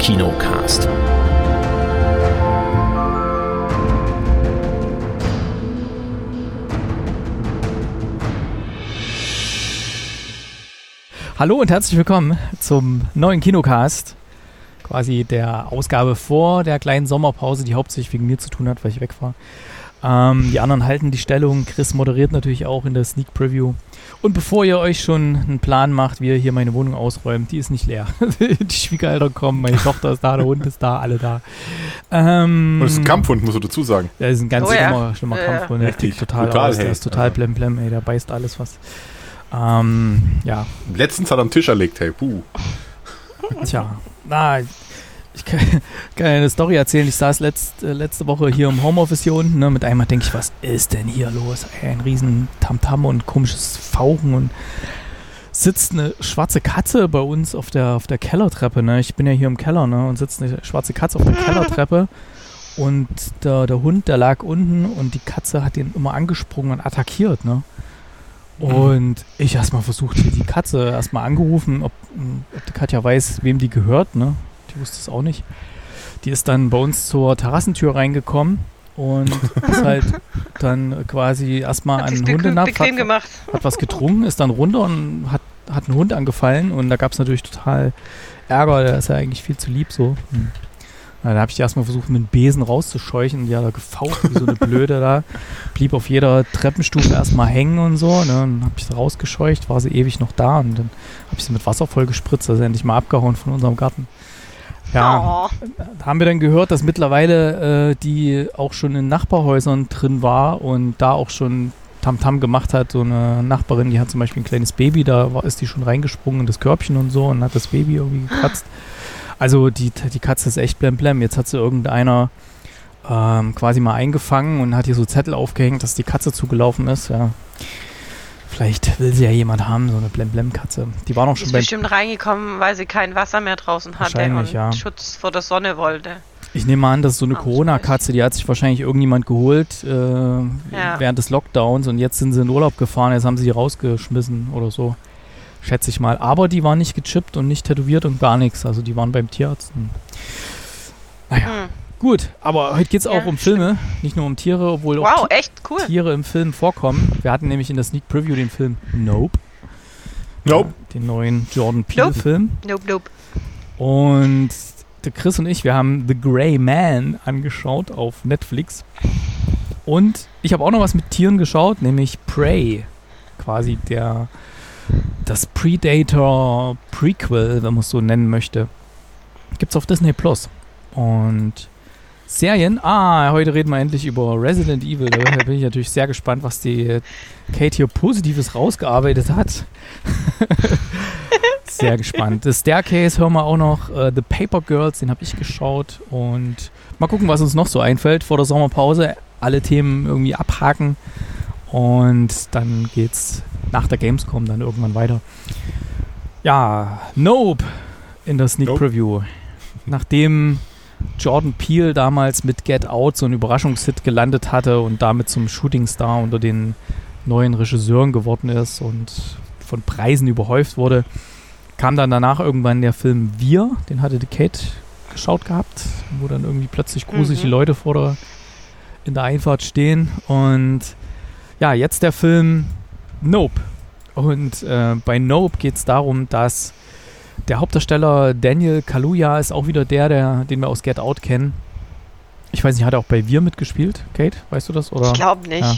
Kinocast. Hallo und herzlich willkommen zum neuen Kinocast. Quasi der Ausgabe vor der kleinen Sommerpause, die hauptsächlich wegen mir zu tun hat, weil ich weg war. Ähm, die anderen halten die Stellung. Chris moderiert natürlich auch in der Sneak Preview. Und bevor ihr euch schon einen Plan macht, wie ihr hier meine Wohnung ausräumt, die ist nicht leer. die Schwiegereltern kommen, meine Tochter ist da, der Hund ist da, alle da. Ähm, und das ist ein Kampfhund, musst du dazu sagen. Der ist ein ganz Oh ja. schlimmer, schlimmer Ja, ja. Kampfhund. Der tickt total brutal, aus. Der hey. ist total Also. blemblem, ey. Der beißt alles, was. Ähm, ja, Letztens hat er am Tisch erlegt, hey, puh. Tja, na, ich kann, kann eine Story erzählen. Ich saß letzt, äh, letzte Woche hier im Homeoffice hier unten. Ne, mit einmal denke ich, was ist denn hier los? Ein riesen Tamtam und komisches Fauchen und sitzt eine schwarze Katze bei uns auf der, auf der Kellertreppe. Ne? Ich bin ja hier im Keller ne? und sitzt eine schwarze Katze auf der Kellertreppe. Und der, der Hund, der lag unten und die Katze hat ihn immer angesprungen und attackiert. Ne? Und ich erstmal versucht, die Katze erstmal angerufen, ob, ob die Katja weiß, wem die gehört, ne? Die wusste es auch nicht. Die ist dann bei uns zur Terrassentür reingekommen und ist halt dann quasi erstmal an Hundenapf, hat, gemacht. hat was getrunken, ist dann runter und hat, hat einen Hund angefallen und da gab es natürlich total Ärger, der ist ja eigentlich viel zu lieb so. Hm. Na, da habe ich die erstmal versucht, mit dem Besen rauszuscheuchen die hat da gefaucht wie so eine Blöde da. Blieb auf jeder Treppenstufe erstmal hängen und so. Ne? Dann habe ich sie rausgescheucht, war sie ewig noch da und dann habe ich sie mit Wasser voll gespritzt, also endlich mal abgehauen von unserem Garten. Ja, Oh. da haben wir dann gehört, dass mittlerweile äh, die auch schon in Nachbarhäusern drin war und da auch schon Tamtam gemacht hat. So eine Nachbarin, die hat zum Beispiel ein kleines Baby, da war, ist die schon reingesprungen in das Körbchen und so und hat das Baby irgendwie gekratzt. Also die, die Katze ist echt blemblem. Jetzt hat sie irgendeiner ähm, quasi mal eingefangen und hat hier so Zettel aufgehängt, dass die Katze zugelaufen ist. Ja. Vielleicht will sie ja jemand haben, so eine Blemblem-Katze. Die war noch schon ist bestimmt reingekommen, weil sie kein Wasser mehr draußen hatte und ja. Schutz vor der Sonne wollte. Ich nehme an, das ist so eine Corona-Katze, die hat sich wahrscheinlich irgendjemand geholt äh, während des Lockdowns und jetzt sind sie in Urlaub gefahren, jetzt haben sie die rausgeschmissen oder so. Schätze ich mal. Aber die waren nicht gechippt und nicht tätowiert und gar nichts. Also die waren beim Tierarzt. Naja, Hm. Gut. Aber heute geht es Ja, auch um Filme, nicht nur um Tiere, obwohl auch Wow, echt cool. Tiere im Film vorkommen. Wir hatten nämlich in der Sneak Preview den Film Nope. Nope. Äh, Den neuen Jordan Nope. Peele-Film. Nope, nope. Und der Chris und ich, wir haben The Grey Man angeschaut auf Netflix. Und ich habe auch noch was mit Tieren geschaut, nämlich Prey. Quasi der das Predator Prequel, wenn man es so nennen möchte. Gibt's auf Disney Plus. Und Serien. Ah, heute reden wir endlich über Resident Evil. Da bin ich natürlich sehr gespannt, was die Kate hier Positives rausgearbeitet hat. sehr gespannt. The Staircase hören wir auch noch. Äh, The Paper Girls, den habe ich geschaut. Und mal gucken, was uns noch so einfällt vor der Sommerpause. Alle Themen irgendwie abhaken. Und dann geht's nach der Gamescom dann irgendwann weiter. Ja, Nope in der Sneak Nope. Preview. Nachdem Jordan Peele damals mit Get Out so einen Überraschungshit gelandet hatte und damit zum Shootingstar unter den neuen Regisseuren geworden ist und von Preisen überhäuft wurde, kam dann danach irgendwann der Film Wir, den hatte die Kate geschaut gehabt, wo dann irgendwie plötzlich gruselige Mhm. Leute vor der, in der Einfahrt stehen und ja, jetzt der Film Nope. Und äh, bei Nope geht es darum, dass der Hauptdarsteller Daniel Kaluuya ist auch wieder der, der, den wir aus Get Out kennen. Ich weiß nicht, hat er auch bei Wir mitgespielt, Kate? Weißt du das? Oder? Ich glaube nicht. Ja.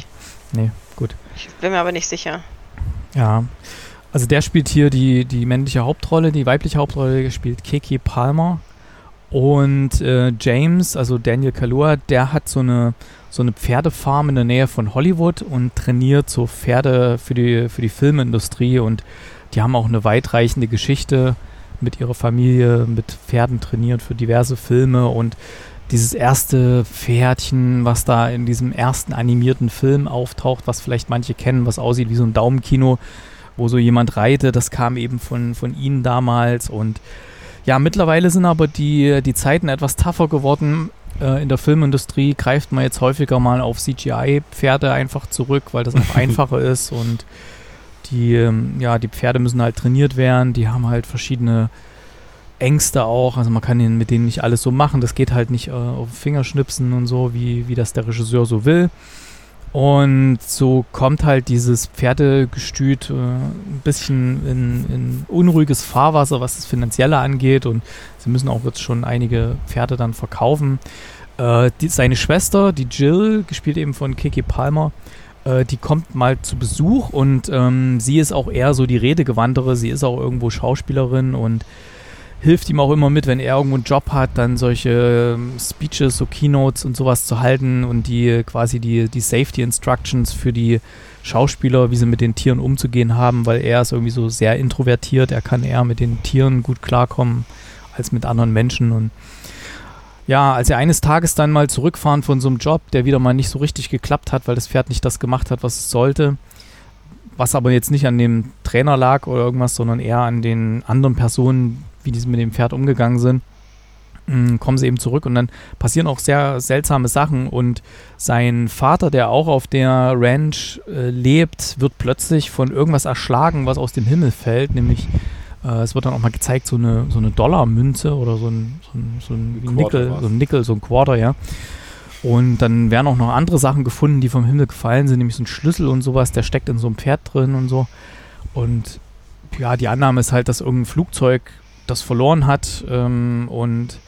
Nee, gut. Ich bin mir aber nicht sicher. Ja. Also der spielt hier die, die männliche Hauptrolle, die weibliche Hauptrolle spielt Keke Palmer. Und äh, James, also Daniel Kaluuya, der hat so eine, so eine Pferdefarm in der Nähe von Hollywood und trainiert so Pferde für die, für die Filmindustrie. Und die haben auch eine weitreichende Geschichte mit ihrer Familie, mit Pferden trainiert für diverse Filme. Und dieses erste Pferdchen, was da in diesem ersten animierten Film auftaucht, was vielleicht manche kennen, was aussieht wie so ein Daumenkino, wo so jemand reitet, das kam eben von, von ihnen damals. Und ja, mittlerweile sind aber die, die Zeiten etwas tougher geworden. Äh, in der Filmindustrie greift man jetzt häufiger mal auf CGI-Pferde einfach zurück, weil das auch einfacher ist und die, ähm, ja, die Pferde müssen halt trainiert werden, die haben halt verschiedene Ängste auch. Also man kann mit denen nicht alles so machen. Das geht halt nicht äh, auf Fingerschnipsen und so, wie, wie das der Regisseur so will. Und so kommt halt dieses Pferdegestüt äh, ein bisschen in, in, unruhiges Fahrwasser, was das Finanzielle angeht. Und sie müssen auch jetzt schon einige Pferde dann verkaufen. Äh, die, seine Schwester, die Jill, gespielt eben von Kiki Palmer, äh, die kommt mal zu Besuch und ähm, sie ist auch eher so die Redegewandtere. Sie ist auch irgendwo Schauspielerin und hilft ihm auch immer mit, wenn er irgendwo einen Job hat, dann solche ähm, Speeches, so Keynotes und sowas zu halten und die quasi die, die Safety Instructions für die Schauspieler, wie sie mit den Tieren umzugehen haben, weil er ist irgendwie so sehr introvertiert, er kann eher mit den Tieren gut klarkommen als mit anderen Menschen und ja, als er eines Tages dann mal zurückfahren von so einem Job, der wieder mal nicht so richtig geklappt hat, weil das Pferd nicht das gemacht hat, was es sollte, was aber jetzt nicht an dem Trainer lag oder irgendwas, sondern eher an den anderen Personen, wie die mit dem Pferd umgegangen sind, mm, kommen sie eben zurück und dann passieren auch sehr seltsame Sachen und sein Vater, der auch auf der Ranch äh, lebt, wird plötzlich von irgendwas erschlagen, was aus dem Himmel fällt, nämlich äh, es wird dann auch mal gezeigt, so eine, so eine Dollarmünze oder so ein, so ein, so ein, ein Nickel, so ein Nickel, so ein Quarter, ja. Und dann werden auch noch andere Sachen gefunden, die vom Himmel gefallen sind, nämlich so ein Schlüssel und sowas, der steckt in so einem Pferd drin und so. Und ja, die Annahme ist halt, dass irgendein Flugzeug das verloren hat. Ähm, und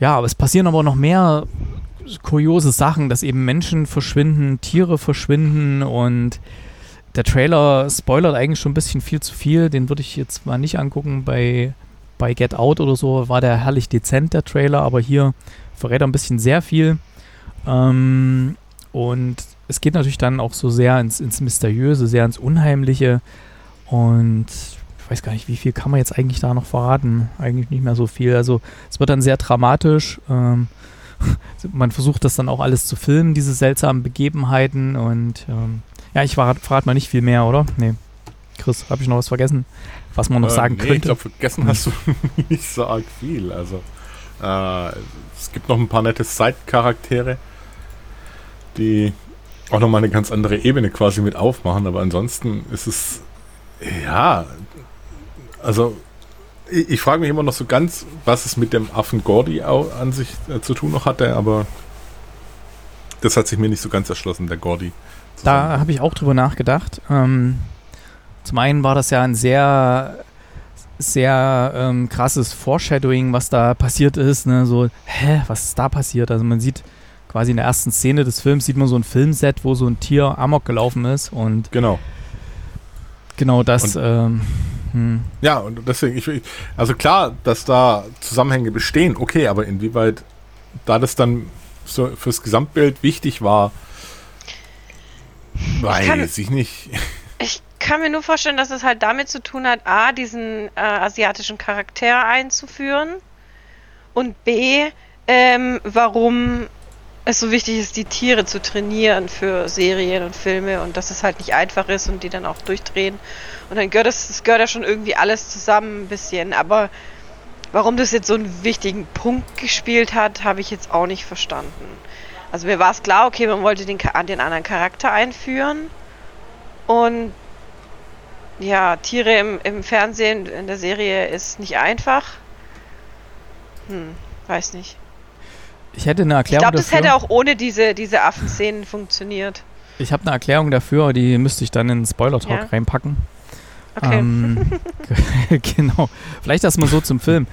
ja, aber es passieren aber noch mehr kuriose Sachen, dass eben Menschen verschwinden, Tiere verschwinden und der Trailer spoilert eigentlich schon ein bisschen viel zu viel. Den würde ich jetzt mal nicht angucken. Bei, bei Get Out oder so war der herrlich dezent, der Trailer, aber hier verrät er ein bisschen sehr viel. Ähm, und es geht natürlich dann auch so sehr ins, ins Mysteriöse, sehr ins Unheimliche. Und ich weiß gar nicht, wie viel kann man jetzt eigentlich da noch verraten? Eigentlich nicht mehr so viel. Also es wird dann sehr dramatisch. Ähm, man versucht das dann auch alles zu filmen, diese seltsamen Begebenheiten. Und ähm, ja, ich verrate verrat mal nicht viel mehr, oder? Nee. Chris, habe ich noch was vergessen, was man noch äh, sagen nee, könnte? Ich glaube, vergessen hast du nicht so arg viel. Also äh, es gibt noch ein paar nette Side-Charaktere, die auch nochmal eine ganz andere Ebene quasi mit aufmachen, aber ansonsten ist es, ja, also ich, ich frage mich immer noch so ganz, was es mit dem Affen Gordy an sich äh, zu tun noch hatte, aber das hat sich mir nicht so ganz erschlossen, der Gordy. Da habe ich auch drüber nachgedacht. Ähm, zum einen war das ja ein sehr sehr ähm, krasses Foreshadowing, was da passiert ist. Ne? So, hä, was ist da passiert? Also man sieht quasi in der ersten Szene des Films sieht man so ein Filmset, wo so ein Tier amok gelaufen ist und genau, genau das. Und, ähm, hm. Ja und deswegen, ich, also klar, dass da Zusammenhänge bestehen, okay, aber inwieweit da das dann so fürs Gesamtbild wichtig war, weiß ich nicht kann mir nur vorstellen, dass es halt damit zu tun hat, A, diesen äh, asiatischen Charakter einzuführen und B, ähm, warum es so wichtig ist, die Tiere zu trainieren für Serien und Filme und dass es halt nicht einfach ist und die dann auch durchdrehen. Und dann gehört das, das gehört ja schon irgendwie alles zusammen ein bisschen. Aber warum das jetzt so einen wichtigen Punkt gespielt hat, habe ich jetzt auch nicht verstanden. Also mir war es klar, okay, man wollte den, den anderen Charakter einführen. Und ja, Tiere im, im Fernsehen, in der Serie ist nicht einfach. Hm, weiß nicht. Ich hätte eine Erklärung Ich glaube, das hätte auch ohne diese, diese Affenszenen funktioniert. Ich habe eine Erklärung dafür, die müsste ich dann in den Spoiler-Talk ja. reinpacken. Okay. Ähm, genau. Vielleicht erstmal so zum Film.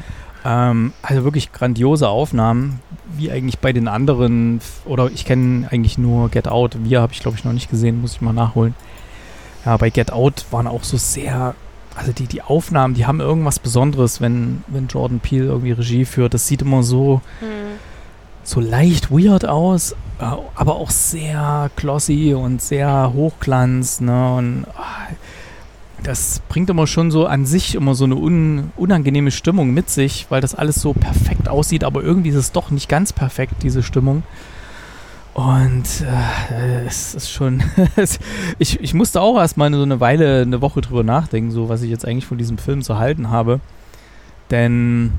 Ähm, also wirklich grandiose Aufnahmen, wie eigentlich bei den anderen, oder ich kenne eigentlich nur Get Out. Wir habe ich glaube ich noch nicht gesehen, muss ich mal nachholen ja, bei Get Out waren auch so sehr, also die, die Aufnahmen, die haben irgendwas Besonderes, wenn, wenn Jordan Peele irgendwie Regie führt. Das sieht immer so, hm. so leicht weird aus, äh, aber auch sehr glossy und sehr hochglanz, ne? Und ah, das bringt immer schon so an sich immer so eine un, unangenehme Stimmung mit sich, weil das alles so perfekt aussieht, aber irgendwie ist es doch nicht ganz perfekt, diese Stimmung. Und äh, es ist schon. ich, ich musste auch erstmal so eine Weile, eine Woche drüber nachdenken, so was ich jetzt eigentlich von diesem Film zu halten habe. Denn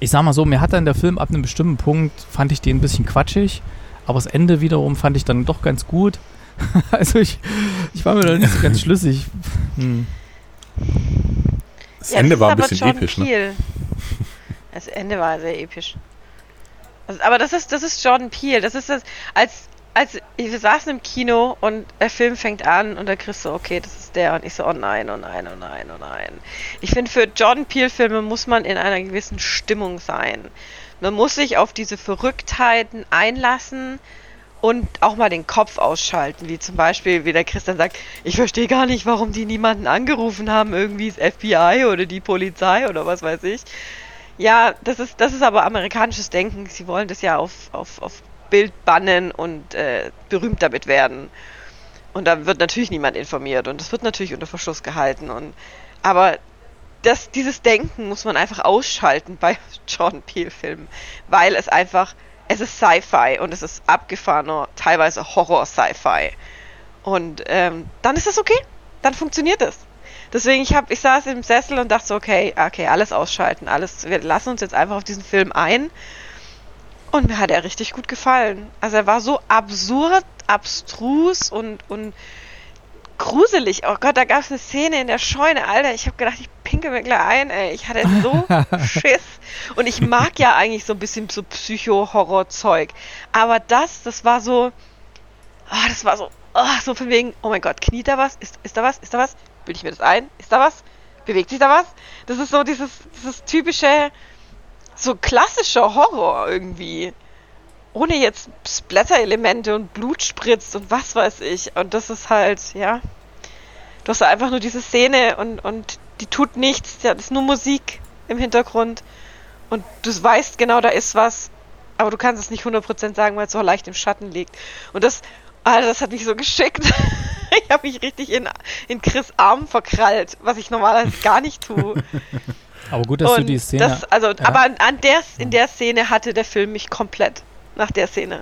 ich sag mal so, mir hat dann der Film ab einem bestimmten Punkt, fand ich den ein bisschen quatschig, aber das Ende wiederum fand ich dann doch ganz gut. also ich, ich war mir da nicht so ganz schlüssig. Hm. Das Ende war ein bisschen Jordan episch, ne? Peele. Das Ende war sehr episch. Also, aber das ist, das ist Jordan Peele. Das ist das, als, als wir saßen im Kino und der Film fängt an und da kriegst du, okay, das ist der. Und ich so, oh nein, oh nein, oh nein, oh nein. Ich finde, für Jordan Peele-Filme muss man in einer gewissen Stimmung sein. Man muss sich auf diese Verrücktheiten einlassen und auch mal den Kopf ausschalten, wie zum Beispiel, wie der Christian sagt, ich verstehe gar nicht, warum die niemanden angerufen haben, irgendwie das FBI oder die Polizei oder was weiß ich. Ja, das ist, das ist aber amerikanisches Denken. Sie wollen das ja auf, auf, auf Bild bannen und äh, berühmt damit werden. Und da wird natürlich niemand informiert und das wird natürlich unter Verschluss gehalten. Und, aber das, dieses Denken muss man einfach ausschalten bei Jordan Peele-Filmen, weil es einfach, es ist Sci-Fi und es ist abgefahrener, teilweise Horror-Sci-Fi. Und ähm, dann ist das okay, dann funktioniert es. Deswegen, ich, hab, ich saß im Sessel und dachte so, okay, okay, alles ausschalten, alles, wir lassen uns jetzt einfach auf diesen Film ein. Und mir hat er richtig gut gefallen. Also er war so absurd, abstrus und, und gruselig. Oh Gott, da gab es eine Szene in der Scheune, Alter. Ich habe gedacht, ich pinke mir gleich ein, ey. Ich hatte so Schiss. Und ich mag ja eigentlich so ein bisschen so Psycho-Horror-Zeug. Aber das, das war so, oh, das war so, oh, so von wegen, oh mein Gott, kniet da was? Ist, ist da was? Ist da was? Bilde ich mir das ein? Ist da was? Bewegt sich da was? Das ist so dieses, dieses typische, so klassischer Horror irgendwie. Ohne jetzt Splatter-Elemente und Blut spritzt und was weiß ich. Und das ist halt, ja. Du hast einfach nur diese Szene und, und die tut nichts. Ja, das ist nur Musik im Hintergrund. Und du weißt genau, da ist was. Aber du kannst es nicht 100% sagen, weil es so leicht im Schatten liegt. Und das, Alter, das hat mich so geschickt. ich habe mich richtig in, in Chris Arm verkrallt, was ich normalerweise gar nicht tue. Aber gut, dass Und du die Szene. Das, also, ja. aber an, an der, in der Szene hatte der Film mich komplett. Nach der Szene.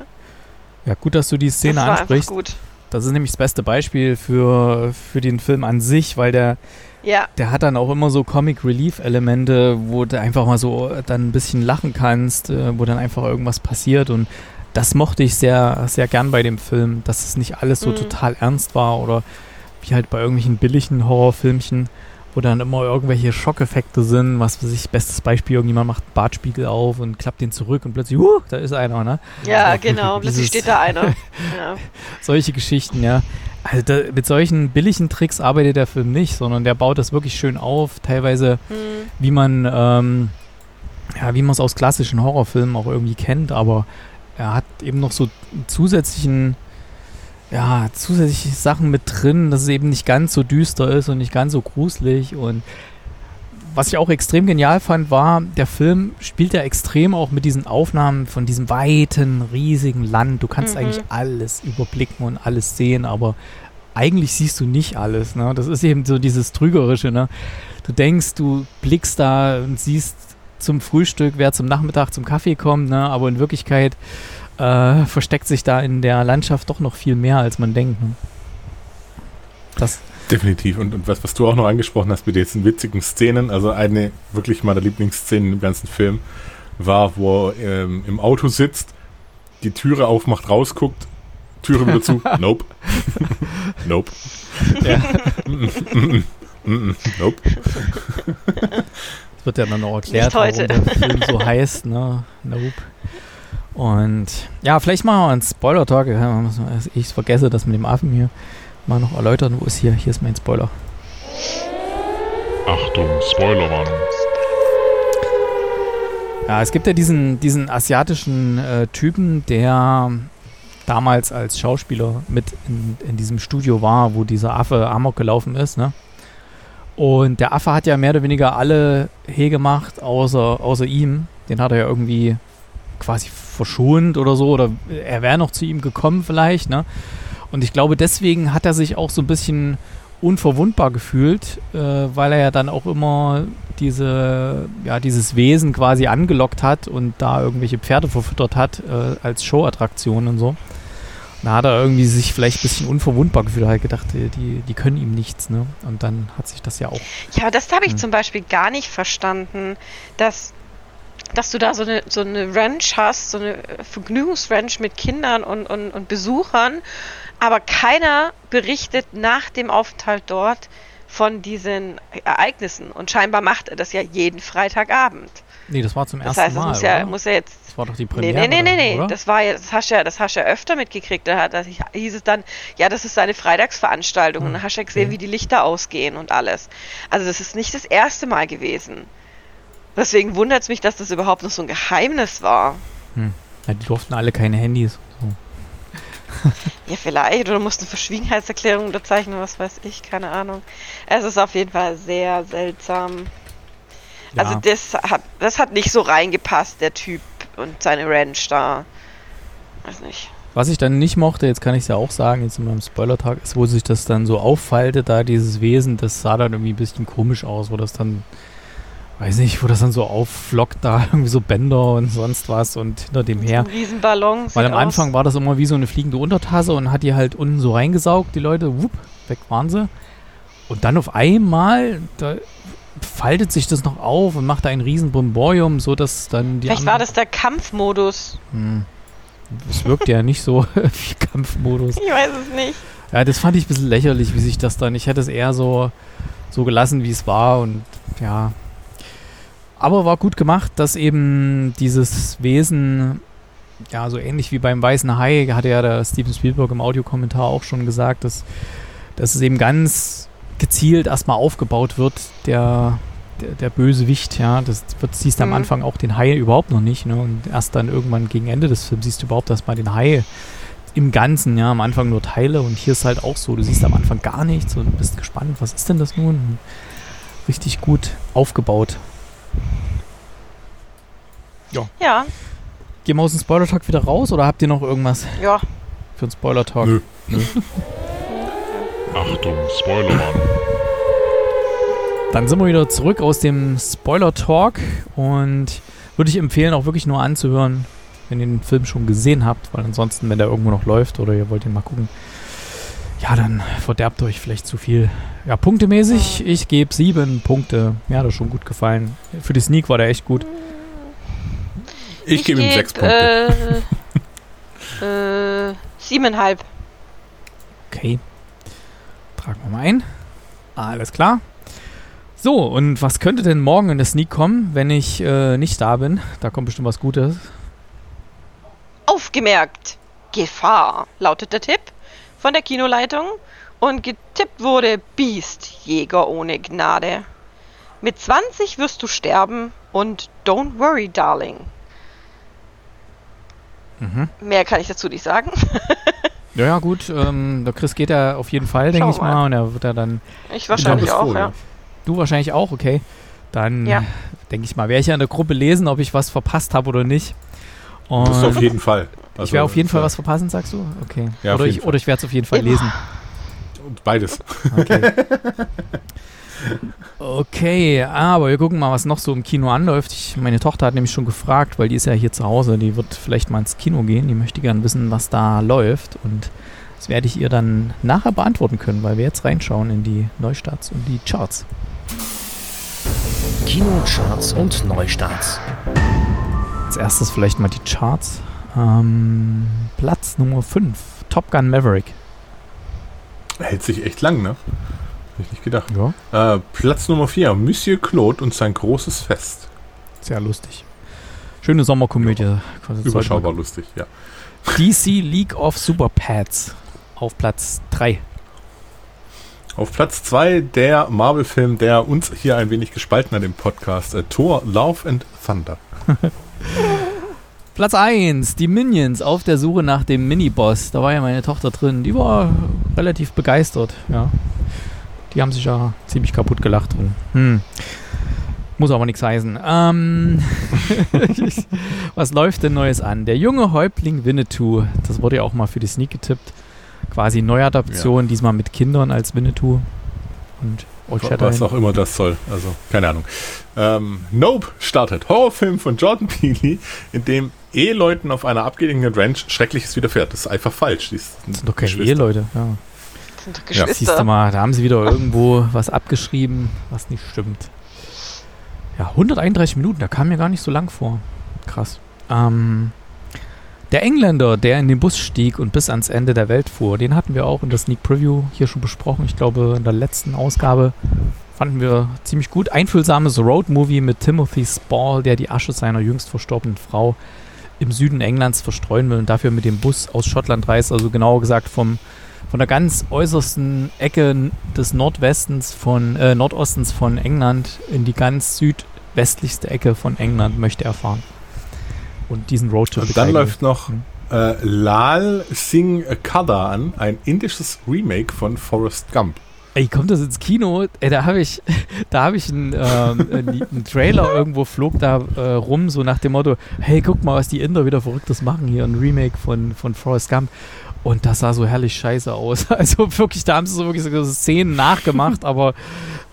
Ja, gut, dass du die Szene das war ansprichst. gut. Das ist nämlich das beste Beispiel für, für den Film an sich, weil der, Ja, der hat dann auch immer so Comic Relief Elemente, wo du einfach mal so dann ein bisschen lachen kannst, äh, wo dann einfach irgendwas passiert und das mochte ich sehr, sehr gern bei dem Film, dass es nicht alles so Mhm. total ernst war oder wie halt bei irgendwelchen billigen Horrorfilmchen, wo dann immer irgendwelche Schockeffekte sind, was weiß ich, bestes Beispiel, irgendjemand macht einen Bartspiegel auf und klappt den zurück und plötzlich, huh, da ist einer, ne? ja, genau. Plötzlich Dieses- steht da einer. Ja. solche Geschichten, ja. Also da, mit solchen billigen Tricks arbeitet der Film nicht, sondern der baut das wirklich schön auf, teilweise Hm. wie man ähm, ja, wie man es aus klassischen Horrorfilmen auch irgendwie kennt, aber er hat eben noch so zusätzlichen ja, zusätzliche Sachen mit drin, dass es eben nicht ganz so düster ist und nicht ganz so gruselig und was ich auch extrem genial fand, war, der Film spielt ja extrem auch mit diesen Aufnahmen von diesem weiten, riesigen Land. Du kannst Mhm. eigentlich alles überblicken und alles sehen, aber eigentlich siehst du nicht alles. Ne? Das ist eben so dieses Trügerische. Ne? Du denkst, du blickst da und siehst zum Frühstück, wer zum Nachmittag zum Kaffee kommt, ne? aber in Wirklichkeit äh, versteckt sich da in der Landschaft doch noch viel mehr, als man denkt. Ne? Das, Definitiv. Und, und was, was du auch noch angesprochen hast mit diesen witzigen Szenen, also eine wirklich meiner Lieblingsszenen im ganzen Film war, wo er ähm, im Auto sitzt, die Türe aufmacht, rausguckt, Türe wieder zu, nope. nope. ja, nope. das wird ja dann auch erklärt, warum der Film so heißt. Ne? Nope. Und ja, vielleicht machen wir einen Spoiler-Talk. Man- Ich vergesse das mit dem Affen hier. Mal noch erläutern, wo ist hier? Hier ist mein Spoiler. Achtung, Spoilerwarnung. Ja, es gibt ja diesen, diesen asiatischen äh, Typen, der damals als Schauspieler mit in, in diesem Studio war, wo dieser Affe Amok gelaufen ist, ne? Und der Affe hat ja mehr oder weniger alle He gemacht, außer, außer ihm. Den hat er ja irgendwie quasi verschont oder so, oder er wäre noch zu ihm gekommen vielleicht, ne? Und ich glaube, deswegen hat er sich auch so ein bisschen unverwundbar gefühlt, äh, weil er ja dann auch immer diese, ja, dieses Wesen quasi angelockt hat und da irgendwelche Pferde verfüttert hat äh, als Showattraktion und so. Da hat er irgendwie sich vielleicht ein bisschen unverwundbar gefühlt, hat gedacht, die, die, können ihm nichts, ne? Und dann hat sich das ja auch. Ja, das habe ich Hm. zum Beispiel gar nicht verstanden, dass, dass du da so eine, so eine Ranch hast, so eine Vergnügungsranch mit Kindern und, und, und Besuchern, aber keiner berichtet nach dem Aufenthalt dort von diesen Ereignissen. Und scheinbar macht er das ja jeden Freitagabend. Nee, das war zum ersten das heißt, das Mal. Muss ja, muss ja jetzt. Das war doch die Premiere. Nee, nee, nee, nee, nee. Das, war ja, das, hast ja, das hast ja öfter mitgekriegt. Da, da hieß es dann, ja, das ist eine Freitagsveranstaltung. Hm. Und dann hast du ja gesehen, okay. wie die Lichter ausgehen und alles. Also, das ist nicht das erste Mal gewesen. Deswegen wundert es mich, dass das überhaupt noch so ein Geheimnis war. ja, die durften alle keine Handys. So. Ja, vielleicht. Oder mussten Verschwiegenheitserklärungen unterzeichnen, was weiß ich, keine Ahnung. Es ist auf jeden Fall sehr seltsam. Ja. Also das hat, das hat nicht so reingepasst, der Typ und seine Ranch da. Weiß nicht. Was ich dann nicht mochte, jetzt kann ich es ja auch sagen, jetzt in meinem Spoiler-Tag, ist, wo sich das dann so auffaltet, da dieses Wesen, das sah dann irgendwie ein bisschen komisch aus, wo das dann, weiß nicht, wo das dann so aufflockt, da irgendwie so Bänder und sonst was und hinter dem her. Ein Riesenballon. Weil am Anfang aus. war das immer wie so eine fliegende Untertasse und hat die halt unten so reingesaugt, die Leute, wupp, weg waren sie. Und dann auf einmal, da faltet sich das noch auf und macht da ein riesen Brimborium, so dass dann die Vielleicht war das der Kampfmodus. Hm. Es wirkt ja nicht so wie Kampfmodus. Ich weiß es nicht. Ja, das fand ich ein bisschen lächerlich, wie sich das dann. Ich hätte es eher so, so gelassen, wie es war und ja. Aber war gut gemacht, dass eben dieses Wesen, ja, so ähnlich wie beim Weißen Hai, hatte ja der Steven Spielberg im Audiokommentar auch schon gesagt, dass, dass es eben ganz gezielt erstmal aufgebaut wird, der, der, der Bösewicht, ja. Das wird, siehst du am Mhm. Anfang auch den Hai überhaupt noch nicht, ne? Und erst dann irgendwann gegen Ende des Films siehst du überhaupt erstmal den Hai im Ganzen, ja, am Anfang nur Teile und hier ist halt auch so, du siehst am Anfang gar nichts und bist gespannt, was ist denn das nun? Richtig gut aufgebaut. Ja, Gehen wir aus dem Spoiler-Talk wieder raus oder habt ihr noch irgendwas ja. für einen Spoiler-Talk? Nö. Achtung, Spoilermann. Dann sind wir wieder zurück aus dem Spoiler-Talk und würde ich empfehlen, auch wirklich nur anzuhören, wenn ihr den Film schon gesehen habt, weil ansonsten, wenn der irgendwo noch läuft oder ihr wollt ihn mal gucken, ja, dann verderbt euch vielleicht zu viel. Ja, punktemäßig, ich gebe sieben Punkte. Mir hat er schon gut gefallen. Für die Sneak war der echt gut. Ich, gebe ihm sechs Punkte. Äh, äh, siebeneinhalb. Okay. Tragen wir mal ein. Alles klar. So, und was könnte denn morgen in der Sneak kommen, wenn ich äh, nicht da bin? Da kommt bestimmt was Gutes. Aufgemerkt! Gefahr, lautet der Tipp von der Kinoleitung. Und getippt wurde Beast, Jäger ohne Gnade. Mit 20 wirst du sterben und don't worry, darling. Mhm. Mehr kann ich dazu nicht sagen. Ja, ja, gut. Ähm, der Chris geht ja auf jeden Fall, denke ich mal. mal. Und er wird ja dann. Ich wahrscheinlich auch, ja. Du wahrscheinlich auch, okay. Dann Ja. denke ich mal, werde ich ja in der Gruppe lesen, ob ich was verpasst habe oder nicht. Und Das ist auf jeden Fall. Ich Also, werde auf jeden Fall was verpassen, sagst du? Okay. Ja, oder, ich, oder ich werde es auf jeden Fall lesen. Beides. Okay. okay, aber wir gucken mal, was noch so im Kino anläuft. Ich, meine Tochter hat nämlich schon gefragt, weil die ist ja hier zu Hause, die wird vielleicht mal ins Kino gehen. Die möchte gerne wissen, was da läuft. Und das werde ich ihr dann nachher beantworten können, weil wir jetzt reinschauen in die Neustarts und die Charts. Kinocharts und Neustarts. Als erstes vielleicht mal die Charts. Ähm, Platz Nummer 5, Top Gun Maverick. Hält sich echt lang, ne? Hätte ich nicht gedacht. Ja. Äh, Platz Nummer 4, Monsieur Claude und sein großes Fest. Sehr lustig. Schöne Sommerkomödie. Quasi Überschaubar lustig, ja. DC League of Super Pets auf Platz 3. Auf Platz 2 der Marvel-Film, der uns hier ein wenig gespalten hat im Podcast. Äh, Thor, Love and Thunder. Platz 1, die Minions auf der Suche nach dem Miniboss. Da war ja meine Tochter drin. Die war relativ begeistert, ja. Die haben sich ja ziemlich kaputt gelacht drin. Hm. Muss aber nichts heißen. Ähm, was läuft denn Neues an? Der junge Häuptling Winnetou. Das wurde ja auch mal für die Sneak getippt. Quasi Neuadaption, diesmal mit Kindern als Winnetou. Und Old Was auch immer das soll. Also, keine Ahnung. Ähm, Nope startet. Horrorfilm von Jordan Peele, in dem Eheleuten auf einer abgelegenen Ranch Schreckliches widerfährt. Das ist einfach falsch. Die Das sind doch keine Geschwister. Eheleute. Ja. Das sind doch Ja. Siehst du Geschwister. mal, da haben sie wieder irgendwo was abgeschrieben, was nicht stimmt. Ja, 131 Minuten, da kam mir gar nicht so lang vor. Krass. Ähm, Der Engländer, der in den Bus stieg und bis ans Ende der Welt fuhr, den hatten wir auch in der Sneak Preview hier schon besprochen. Ich glaube, in der letzten Ausgabe fanden wir ziemlich gut. Einfühlsames Roadmovie mit Timothy Spall, der die Asche seiner jüngst verstorbenen Frau im Süden Englands verstreuen will und dafür mit dem Bus aus Schottland reist. Also genauer gesagt vom, von der ganz äußersten Ecke des Nordwestens von, äh, Nordostens von England in die ganz südwestlichste Ecke von England möchte er fahren. Und diesen Roadtrip Und dann läuft noch Mhm. äh, Lal Singh Kada an, ein indisches Remake von Forrest Gump. Ey, kommt das ins Kino? Ey, da habe ich, da habe ich einen, ähm, einen, Trailer irgendwo flog da äh, rum, so nach dem Motto, hey, guck mal, was die Inder wieder Verrücktes machen hier, ein Remake von, von Forrest Gump. Und das sah so herrlich scheiße aus. Also wirklich, da haben sie so wirklich so Szenen nachgemacht, aber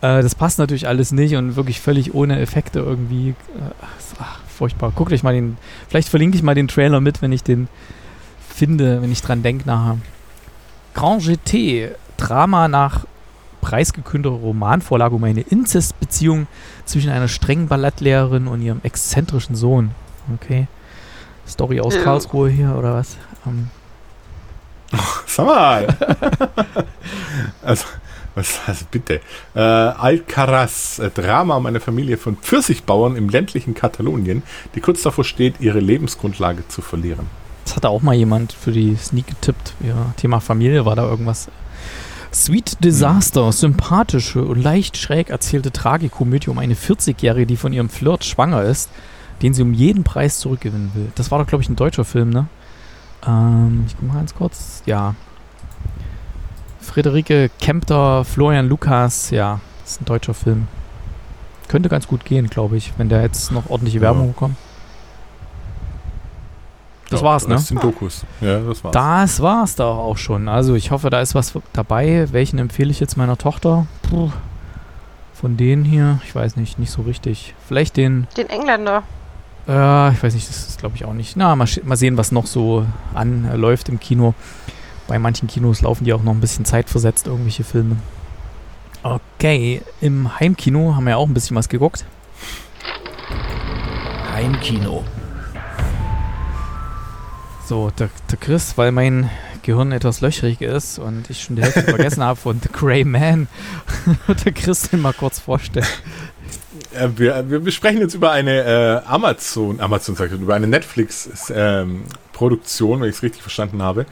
äh, das passt natürlich alles nicht und wirklich völlig ohne Effekte irgendwie. Äh, ach, furchtbar. Guckt euch mal den, vielleicht verlinke ich mal den Trailer mit, wenn ich den finde, wenn ich dran denke nachher. Grand GT, Drama nach preisgekündete Romanvorlage um eine Inzestbeziehung zwischen einer strengen Ballettlehrerin und ihrem exzentrischen Sohn. Okay. Story aus Ja. Karlsruhe hier oder was? Ähm, Sag mal! also, was also bitte? Äh, Alcaraz, äh, Drama um eine Familie von Pfirsichbauern im ländlichen Katalonien, die kurz davor steht, ihre Lebensgrundlage zu verlieren. das hatte auch mal jemand für die Sneak getippt. Ja, Thema Familie war da irgendwas. Sweet Disaster, sympathische und leicht schräg erzählte Tragikomödie um eine 40-Jährige, die von ihrem Flirt schwanger ist, den sie um jeden Preis zurückgewinnen will. Das war doch, glaube ich, ein deutscher Film, ne? Ähm, ich guck mal ganz kurz. Ja. Friederike Kempter, Florian Lukas, ja, das ist ein deutscher Film. Könnte ganz gut gehen, glaube ich, wenn der jetzt noch ordentliche Ja. Werbung bekommt. Das Ja, war's, ne? Das sind Dokus. Ja, das war's. Das war's da auch schon. Also ich hoffe, da ist was dabei. Welchen empfehle ich jetzt meiner Tochter? Puh. Von denen hier, ich weiß nicht, nicht so richtig. Vielleicht den, Den Engländer. äh, ich weiß nicht, das ist glaube ich auch nicht. Na, mal, mal sehen, was noch so anläuft im Kino. Bei manchen Kinos laufen die auch noch ein bisschen zeitversetzt, irgendwelche Filme. Okay, im Heimkino haben wir ja auch ein bisschen was geguckt. Heimkino. So, der, der Chris, weil mein Gehirn etwas löchrig ist und ich schon die Hälfte vergessen habe von The Grey Man, wird der Chris den mal kurz vorstellen. Äh, wir, wir besprechen jetzt über eine äh, Amazon, Amazon sagt über eine Netflix-Produktion, wenn ich es richtig verstanden habe,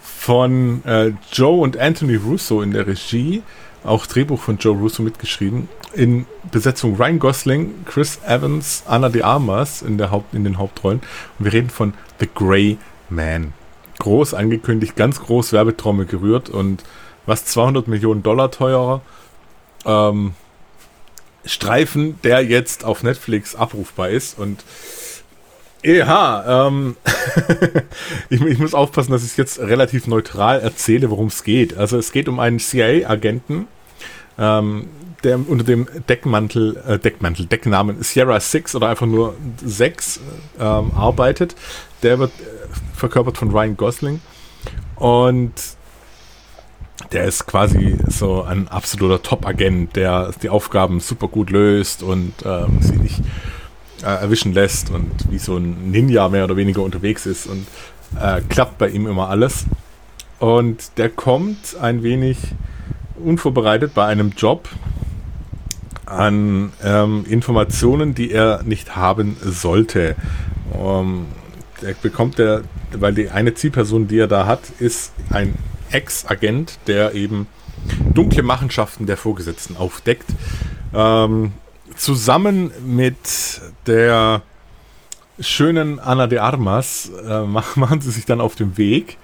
von äh, Joe und Anthony Russo in der Regie, auch Drehbuch von Joe Russo mitgeschrieben, in Besetzung Ryan Gosling, Chris Evans, Anna de Armas in, der Haupt, in den Hauptrollen. Und wir reden von The Grey Man. Groß angekündigt, ganz groß Werbetrommel gerührt und was 200 Millionen Dollar teurer. Ähm, Streifen, der jetzt auf Netflix abrufbar ist. Und ja, ähm, ich, ich muss aufpassen, dass ich jetzt relativ neutral erzähle, worum es geht. Also es geht um einen CIA-Agenten, ähm, der unter dem Deckmantel, äh, Deckmantel, Decknamen Sierra Six oder einfach nur 6 ähm, arbeitet. Der wird äh, verkörpert von Ryan Gosling. Und der ist quasi so ein absoluter Top-Agent, der die Aufgaben super gut löst und ähm, sie nicht äh, erwischen lässt und wie so ein Ninja mehr oder weniger unterwegs ist und äh, klappt bei ihm immer alles. Und der kommt ein wenig unvorbereitet bei einem Job an ähm, Informationen, die er nicht haben sollte. Ähm, der bekommt der, weil die eine Zielperson, die er da hat, ist ein Ex-Agent, der eben dunkle Machenschaften der Vorgesetzten aufdeckt. Ähm, zusammen mit der schönen Anna de Armas äh, mach- machen sie sich dann auf den Weg,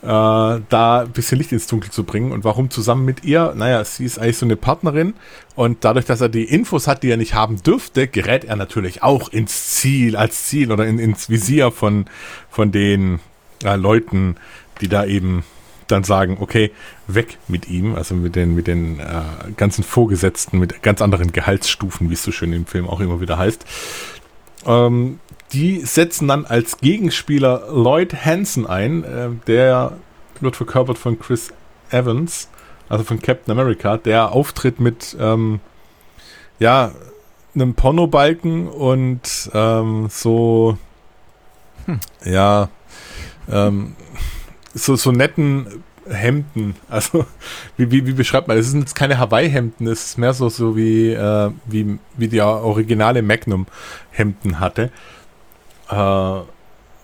da ein bisschen Licht ins Dunkel zu bringen. Und warum zusammen mit ihr? Naja, sie ist eigentlich so eine Partnerin und dadurch, dass er die Infos hat, die er nicht haben dürfte, gerät er natürlich auch ins Ziel, als Ziel oder in, ins Visier von, von den äh, Leuten, die da eben dann sagen, okay, weg mit ihm, also mit den, mit den äh, ganzen Vorgesetzten, mit ganz anderen Gehaltsstufen, wie es so schön im Film auch immer wieder heißt. Ähm, die setzen dann als Gegenspieler Lloyd Hansen ein, äh, der wird verkörpert von Chris Evans, also von Captain America, der auftritt mit, ähm, ja, einem Pornobalken und ähm, so, Hm. ja, ähm, so, so netten Hemden. Also, wie, wie, wie beschreibt man das? Es sind jetzt keine Hawaii-Hemden, es ist mehr so, so wie, äh, wie, wie die originale Magnum-Hemden hatte. Äh,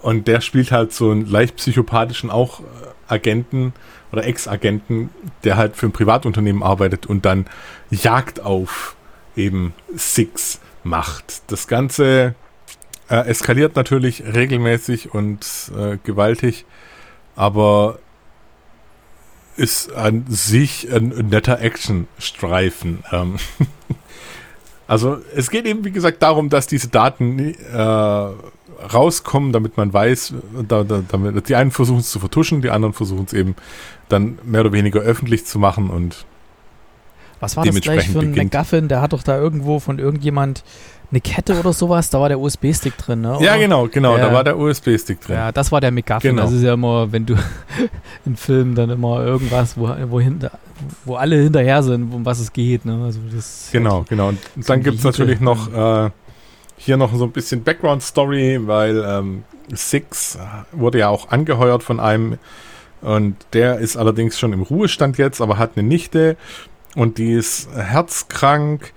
und der spielt halt so einen leicht psychopathischen auch äh, Agenten oder Ex-Agenten, der halt für ein Privatunternehmen arbeitet und dann Jagd auf eben Six macht. Das Ganze äh, eskaliert natürlich regelmäßig und äh, gewaltig, aber ist an sich ein netter Action-Streifen. Ähm also es geht eben, wie gesagt, darum, dass diese Daten äh, rauskommen, damit man weiß, da, da, damit, die einen versuchen es zu vertuschen, die anderen versuchen es eben dann mehr oder weniger öffentlich zu machen und was war das gleich für ein beginnt. McGuffin? Der hat doch da irgendwo von irgendjemand eine Kette oder sowas, da war der USB-Stick drin, ne? Oder? Ja, genau, genau, der, da war der USB-Stick drin. Ja, das war der McGuffin. Genau. Das ist ja immer, wenn du in Filmen dann immer irgendwas, wo, wo, hinter, wo alle hinterher sind, um was es geht, ne? Also das genau, halt genau. Und dann gibt es natürlich noch äh, hier noch so ein bisschen Background-Story, weil ähm, Six wurde ja auch angeheuert von einem und der ist allerdings schon im Ruhestand jetzt, aber hat eine Nichte und die ist herzkrank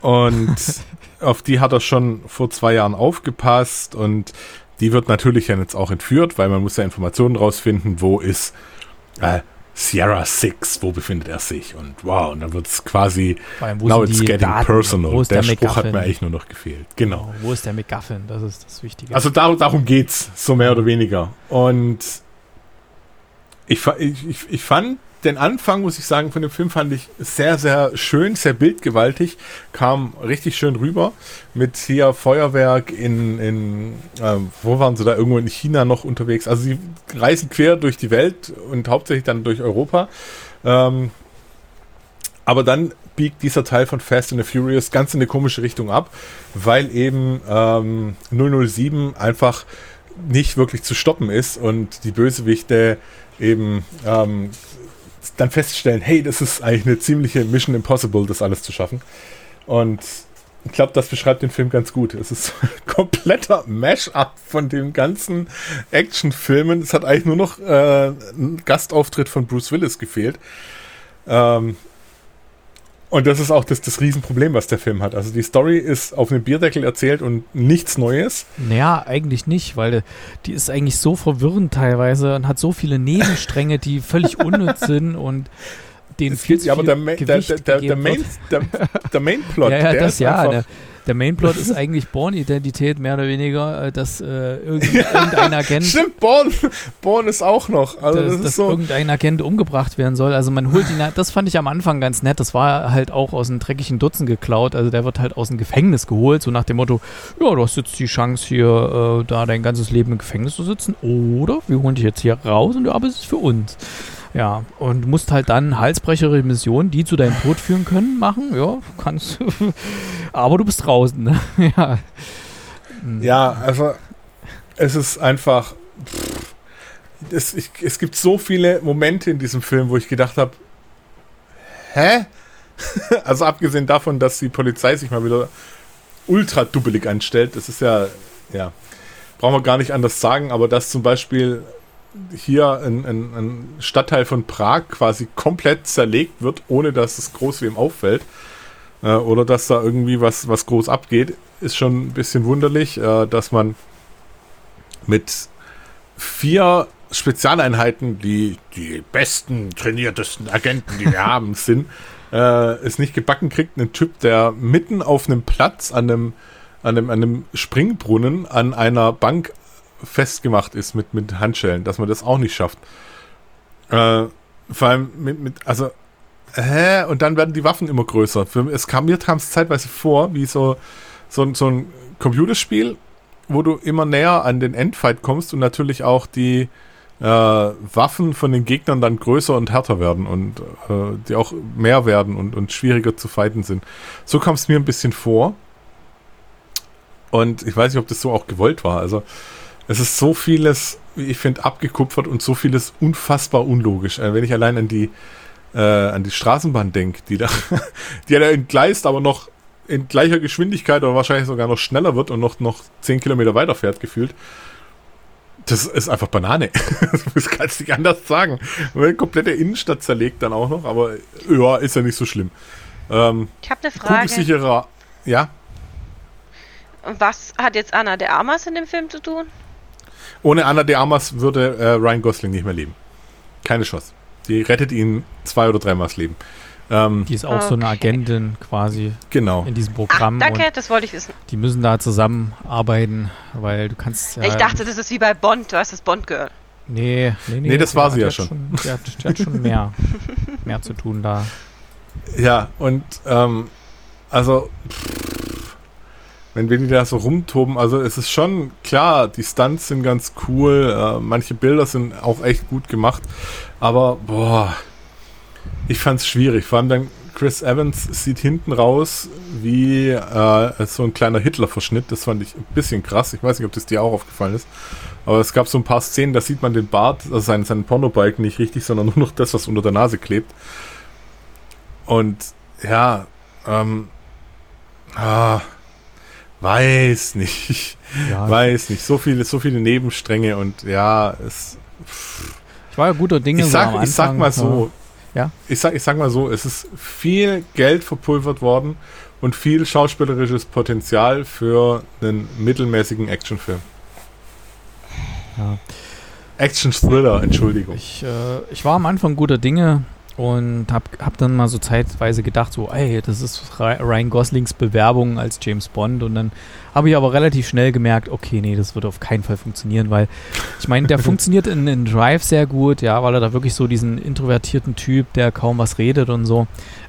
und auf die hat er schon vor zwei Jahren aufgepasst und die wird natürlich jetzt auch entführt, weil man muss ja Informationen rausfinden, wo ist äh, Sierra 6, wo befindet er sich und wow, und dann wird es quasi now it's getting Daten? personal. der, der Spruch hat mir eigentlich nur noch gefehlt. Genau. Oh, wo ist der McGuffin? Das ist das Wichtige. Also dar darum geht's, so mehr oder weniger. Und ich, ich, ich fand den Anfang, muss ich sagen, von dem Film fand ich sehr, sehr schön, sehr bildgewaltig, kam richtig schön rüber mit hier Feuerwerk in, in äh, wo waren sie da, irgendwo in China noch unterwegs. Also sie reisen quer durch die Welt und hauptsächlich dann durch Europa. Ähm, aber dann biegt dieser Teil von Fast and the Furious ganz in eine komische Richtung ab, weil eben ähm, 007 einfach nicht wirklich zu stoppen ist und die Bösewichte eben ähm, dann feststellen, hey, das ist eigentlich eine ziemliche Mission Impossible, das alles zu schaffen. Und ich glaube, das beschreibt den Film ganz gut. Es ist ein kompletter Mash-up von den ganzen Actionfilmen. Es hat eigentlich nur noch äh, ein Gastauftritt von Bruce Willis gefehlt. Ähm, und das ist auch das, das Riesenproblem, was der Film hat. Also die Story ist auf einem Bierdeckel erzählt und nichts Neues. Naja, eigentlich nicht, weil die ist eigentlich so verwirrend teilweise und hat so viele Nebenstränge, die völlig unnütz sind und den viel zu ja, aber der, Ma der, der, der, Main, der, der Main Plot, ja, ja, das ja, der, der Mainplot ist eigentlich Born-Identität, mehr oder weniger, äh, dass äh, irgendein Agent. Stimmt, Born, Born ist auch noch. Also dass, das dass so. irgendein Agent umgebracht werden soll. Also man holt ihn, das fand ich am Anfang ganz nett. Das war halt auch aus einem dreckigen Dutzend geklaut. Also der wird halt aus dem Gefängnis geholt, so nach dem Motto: Ja, du hast jetzt die Chance hier, äh, da dein ganzes Leben im Gefängnis zu sitzen. Oder wir holen dich jetzt hier raus und du arbeitest für uns. Ja, und musst halt dann halsbrechere Missionen, die zu deinem Tod führen können, machen. Ja, kannst. Aber du bist draußen. Ne? ja. ja, also es ist einfach. Pff, es, ich, es gibt so viele Momente in diesem Film, wo ich gedacht habe, hä? also abgesehen davon, dass die Polizei sich mal wieder ultra dubbelig anstellt, das ist ja, ja, brauchen wir gar nicht anders sagen, aber dass zum Beispiel hier ein, ein, ein, Stadtteil von Prag quasi komplett zerlegt wird, ohne dass es groß wem auffällt. Äh, oder dass da irgendwie was, was groß abgeht, ist schon ein bisschen wunderlich, äh, dass man mit vier Spezialeinheiten, die die besten, trainiertesten Agenten, die wir haben, sind, äh, es nicht gebacken kriegt, einen Typ, der mitten auf einem Platz an einem, an einem, an einem Springbrunnen an einer Bank festgemacht ist mit, mit Handschellen, dass man das auch nicht schafft. Äh, vor allem mit, mit, also, hä? Und dann werden die Waffen immer größer. Für, es kam mir kam es zeitweise vor, wie so, so, so ein Computerspiel, wo du immer näher an den Endfight kommst und natürlich auch die äh, Waffen von den Gegnern dann größer und härter werden und äh, die auch mehr werden und, und schwieriger zu fighten sind. So kam es mir ein bisschen vor. Und ich weiß nicht, ob das so auch gewollt war. Also, es ist so vieles, wie ich finde, abgekupfert und so vieles unfassbar unlogisch. Äh, wenn ich allein an die, äh, an die Straßenbahn denke, die da, die ja entgleist, aber noch in gleicher Geschwindigkeit oder wahrscheinlich sogar noch schneller wird und noch, noch 10 Kilometer weiter fährt, gefühlt. Das ist einfach Banane. das kannst du nicht anders sagen. Eine komplette Innenstadt zerlegt dann auch noch, aber ja, ist ja nicht so schlimm. Ähm, Ich habe eine Frage. kugelsicherer, ja, Was hat jetzt Anna de Armas in dem Film zu tun? Ohne Anna de Armas würde äh, Ryan Gosling nicht mehr leben. Keine Chance. Die rettet ihn zwei oder dreimal das Leben. Ähm, Die ist auch so eine Okay. Agentin quasi genau. in diesem Programm. danke, und das wollte ich wissen. die müssen da zusammenarbeiten, weil du kannst ja. ich dachte, das ist wie bei Bond, du hast das Bond-Girl. Nee, nee, nee. Nee, das war sie ja schon. Die hat, die hat schon mehr, mehr zu tun da. Ja, und ähm, also pff, wenn wir die da so rumtoben, also es ist schon klar, die Stunts sind ganz cool, äh, manche Bilder sind auch echt gut gemacht, aber boah, ich fand's schwierig. Vor allem dann Chris Evans sieht hinten raus wie äh, so ein kleiner Hitler-Verschnitt. Das fand ich ein bisschen krass. Ich weiß nicht, ob das dir auch aufgefallen ist. Aber es gab so ein paar Szenen, da sieht man den Bart, also seinen, seinen Pornobalken nicht richtig, sondern nur noch das, was unter der Nase klebt. Und ja, ähm, ah, weiß nicht, Ja, weiß nicht. So viele, so viele Nebenstränge und ja, es. ich war ja guter Dinge. Ich so sag, am ich sag mal so. Ja. Ich sag, ich sag mal so, es ist viel Geld verpulvert worden und viel schauspielerisches Potenzial für einen mittelmäßigen Actionfilm. Ja. Action-Thriller, Entschuldigung. Ich, äh, ich war am Anfang guter Dinge und hab, hab dann mal so zeitweise gedacht, so, ey, das ist Ry- Ryan Goslings Bewerbung als James Bond. Und dann habe ich aber relativ schnell gemerkt, okay, nee, das wird auf keinen Fall funktionieren, weil ich meine, der funktioniert in, in Drive sehr gut, ja, weil er da wirklich so diesen introvertierten Typ, der kaum was redet und so.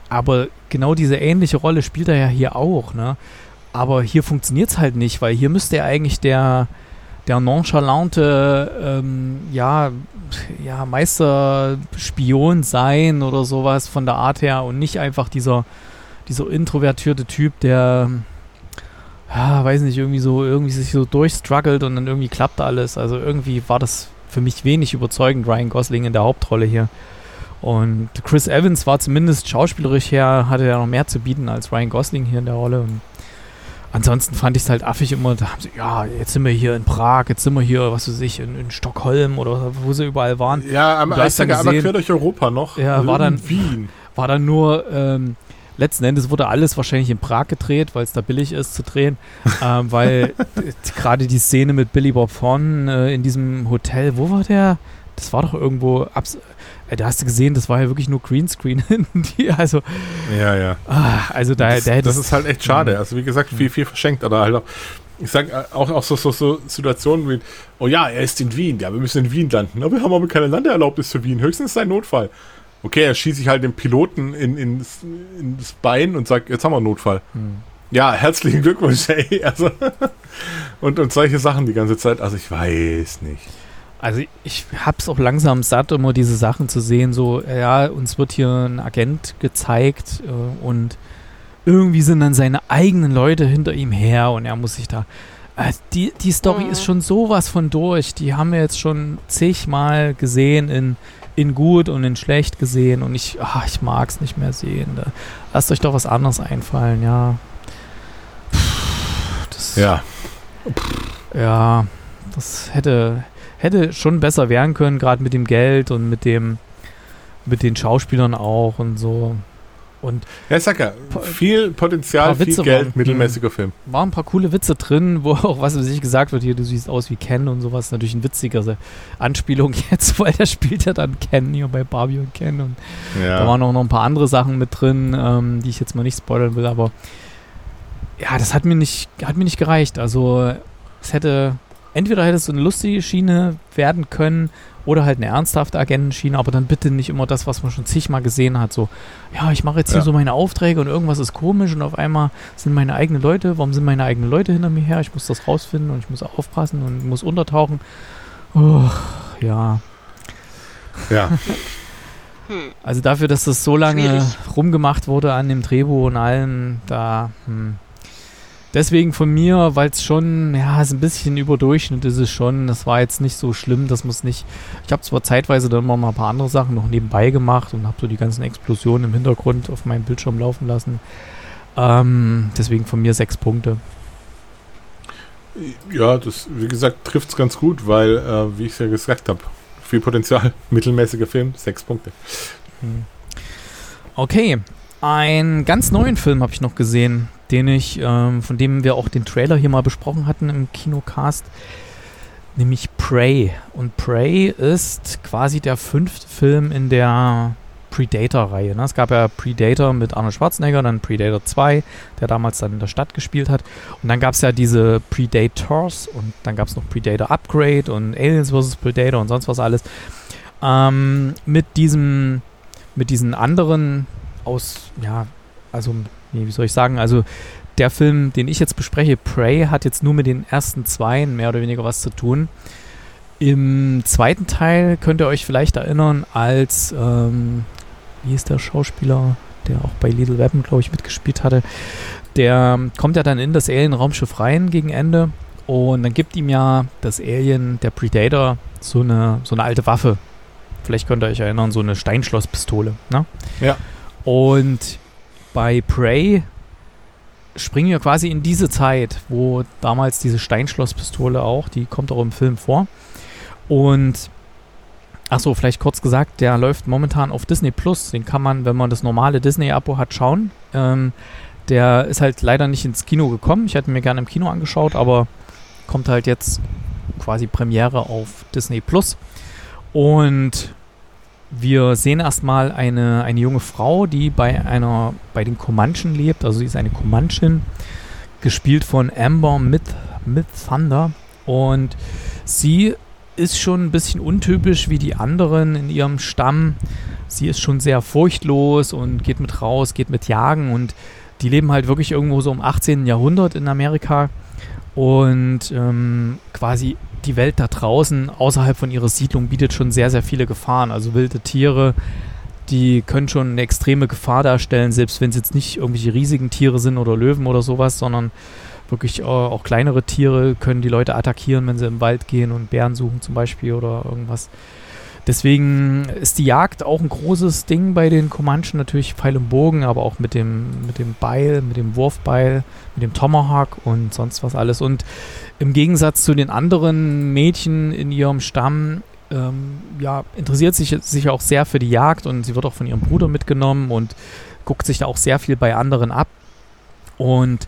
Aber genau diese ähnliche Rolle spielt er ja hier auch, ne? Aber hier funktioniert es halt nicht, weil hier müsste er eigentlich der, der nonchalante, ähm, ja, ja, Meisterspion sein oder sowas von der Art her und nicht einfach dieser, dieser introvertierte Typ, der, ja, weiß nicht, irgendwie so, irgendwie sich so durchstruggelt und dann irgendwie klappt alles. Also irgendwie war das für mich wenig überzeugend, Ryan Gosling in der Hauptrolle hier. Und Chris Evans war zumindest schauspielerisch her, hatte ja noch mehr zu bieten als Ryan Gosling hier in der Rolle. Und ansonsten fand ich es halt affig immer, da haben sie, ja, jetzt sind wir hier in Prag, jetzt sind wir hier, was weiß ich, in, in Stockholm oder wo sie überall waren. Ja, am einmal gesehen- quer durch Europa noch. Ja, war dann- in Wien. War dann nur, ähm, letzten Endes wurde alles wahrscheinlich in Prag gedreht, weil es da billig ist zu drehen, ähm, weil gerade die Szene mit Billy Bob Thornton äh, in diesem Hotel, wo war der? Das war doch irgendwo, abs da hast du gesehen, das war ja wirklich nur Greenscreen. die, also, Ja, ja. ah, also da, das, da hätte das ist halt echt schade. Also wie gesagt, viel, viel verschenkt. Oder halt auch, ich sag äh, auch, auch so, so, so Situationen wie, oh ja, er ist in Wien, ja, wir müssen in Wien landen. Aber wir haben aber keine Landeerlaubnis für Wien. Höchstens ein Notfall. Okay, er schießt sich halt den Piloten in, ins, ins Bein und sagt, jetzt haben wir einen Notfall. Hm. Ja, herzlichen Glückwunsch, ey. Also, und, und solche Sachen die ganze Zeit. Also ich weiß nicht. Also ich hab's auch langsam satt, immer diese Sachen zu sehen, so, ja, uns wird hier ein Agent gezeigt äh, und irgendwie sind dann seine eigenen Leute hinter ihm her und er muss sich da. Äh, die, die Story Mhm. ist schon sowas von durch. Die haben wir jetzt schon zigmal gesehen, in, in gut und in schlecht gesehen und ich, ah, ich mag's nicht mehr sehen. Da, lasst euch doch was anderes einfallen, ja. Das, Ja. ja, das hätte, hätte schon besser werden können, gerade mit dem Geld und mit dem, mit den Schauspielern auch und so. Und Ja, sag ja, viel Potenzial, viel Witze Geld, waren- mittelmäßiger Film. waren ein paar coole Witze drin, wo auch was weiß ich gesagt wird, hier, du siehst aus wie Ken und sowas. Natürlich ein witziger Anspielung jetzt, weil der spielt ja dann Ken hier bei Barbie und Ken und Ja. Da waren auch noch ein paar andere Sachen mit drin, ähm, die ich jetzt mal nicht spoilern will, aber ja, das hat mir nicht, hat mir nicht gereicht. Also es hätte, entweder hätte es so eine lustige Schiene werden können oder halt eine ernsthafte Agentenschiene, aber dann bitte nicht immer das, was man schon zigmal gesehen hat. So, ja, ich mache jetzt hier Ja. so meine Aufträge und irgendwas ist komisch und auf einmal sind meine eigenen Leute, warum sind meine eigenen Leute hinter mir her? Ich muss das rausfinden und ich muss aufpassen und muss untertauchen. Oh, ja. ja. Hm. Also dafür, dass das so lange Schwierig. rumgemacht wurde an dem Drehbuch und allem, da. Hm. Deswegen von mir, weil es schon, ja, ist ein bisschen Überdurchschnitt ist es schon. Das war jetzt nicht so schlimm, das muss nicht. Ich habe zwar zeitweise dann immer mal ein paar andere Sachen noch nebenbei gemacht und habe so die ganzen Explosionen im Hintergrund auf meinem Bildschirm laufen lassen. Ähm, deswegen von mir sechs Punkte. Ja, das, wie gesagt, trifft es ganz gut, weil, äh, wie ich es ja gesagt habe, viel Potenzial. Mittelmäßiger Film, sechs Punkte. Okay, einen ganz neuen Film habe ich noch gesehen, den ich, ähm, von dem wir auch den Trailer hier mal besprochen hatten im Kinocast, nämlich Prey. Und Prey ist quasi der fünfte Film in der Predator-Reihe. Ne? Es gab ja Predator mit Arnold Schwarzenegger, dann Predator 2, der damals dann in der Stadt gespielt hat. Und dann gab es ja diese Predators und dann gab es noch Predator Upgrade und Aliens vs. Predator und sonst was alles. Ähm, mit diesem, mit diesen anderen aus, ja, also, nee, wie soll ich sagen, also der Film, den ich jetzt bespreche, Prey, hat jetzt nur mit den ersten zwei mehr oder weniger was zu tun. Im zweiten Teil könnt ihr euch vielleicht erinnern, als ähm, wie ist der Schauspieler, der auch bei Little Weapon, glaube ich, mitgespielt hatte. Der kommt ja dann in das Alien-Raumschiff rein gegen Ende und dann gibt ihm ja das Alien, der Predator, so eine, so eine alte Waffe. Vielleicht könnt ihr euch erinnern, so eine Steinschlosspistole. Ne? Ja. Und bei Prey springen wir quasi in diese Zeit, wo damals diese Steinschlosspistole auch, die kommt auch im Film vor. Und Achso, vielleicht kurz gesagt, der läuft momentan auf Disney Plus. Den kann man, wenn man das normale Disney-Abo hat, schauen. Ähm, der ist halt leider nicht ins Kino gekommen. Ich hätte mir gerne im Kino angeschaut, aber kommt halt jetzt quasi Premiere auf Disney Plus. Und wir sehen erstmal eine, eine junge Frau, die bei einer, bei den Comanchen lebt. Also sie ist eine Comanchin, gespielt von Amber Myth, Myth Thunder. Und sie ist schon ein bisschen untypisch wie die anderen in ihrem Stamm. Sie ist schon sehr furchtlos und geht mit raus, geht mit jagen und die leben halt wirklich irgendwo so im 18. Jahrhundert in Amerika und ähm, quasi die Welt da draußen außerhalb von ihrer Siedlung bietet schon sehr, sehr viele Gefahren. Also wilde Tiere, die können schon eine extreme Gefahr darstellen, selbst wenn es jetzt nicht irgendwelche riesigen Tiere sind oder Löwen oder sowas, sondern wirklich äh, auch kleinere Tiere können die Leute attackieren, wenn sie im Wald gehen und Bären suchen zum Beispiel oder irgendwas. Deswegen ist die Jagd auch ein großes Ding bei den Comanchen, natürlich Pfeil und Bogen, aber auch mit dem, mit dem Beil, mit dem Wurfbeil, mit dem Tomahawk und sonst was alles. Und im Gegensatz zu den anderen Mädchen in ihrem Stamm, ähm, ja, interessiert sich sich auch sehr für die Jagd und sie wird auch von ihrem Bruder mitgenommen und guckt sich da auch sehr viel bei anderen ab. Und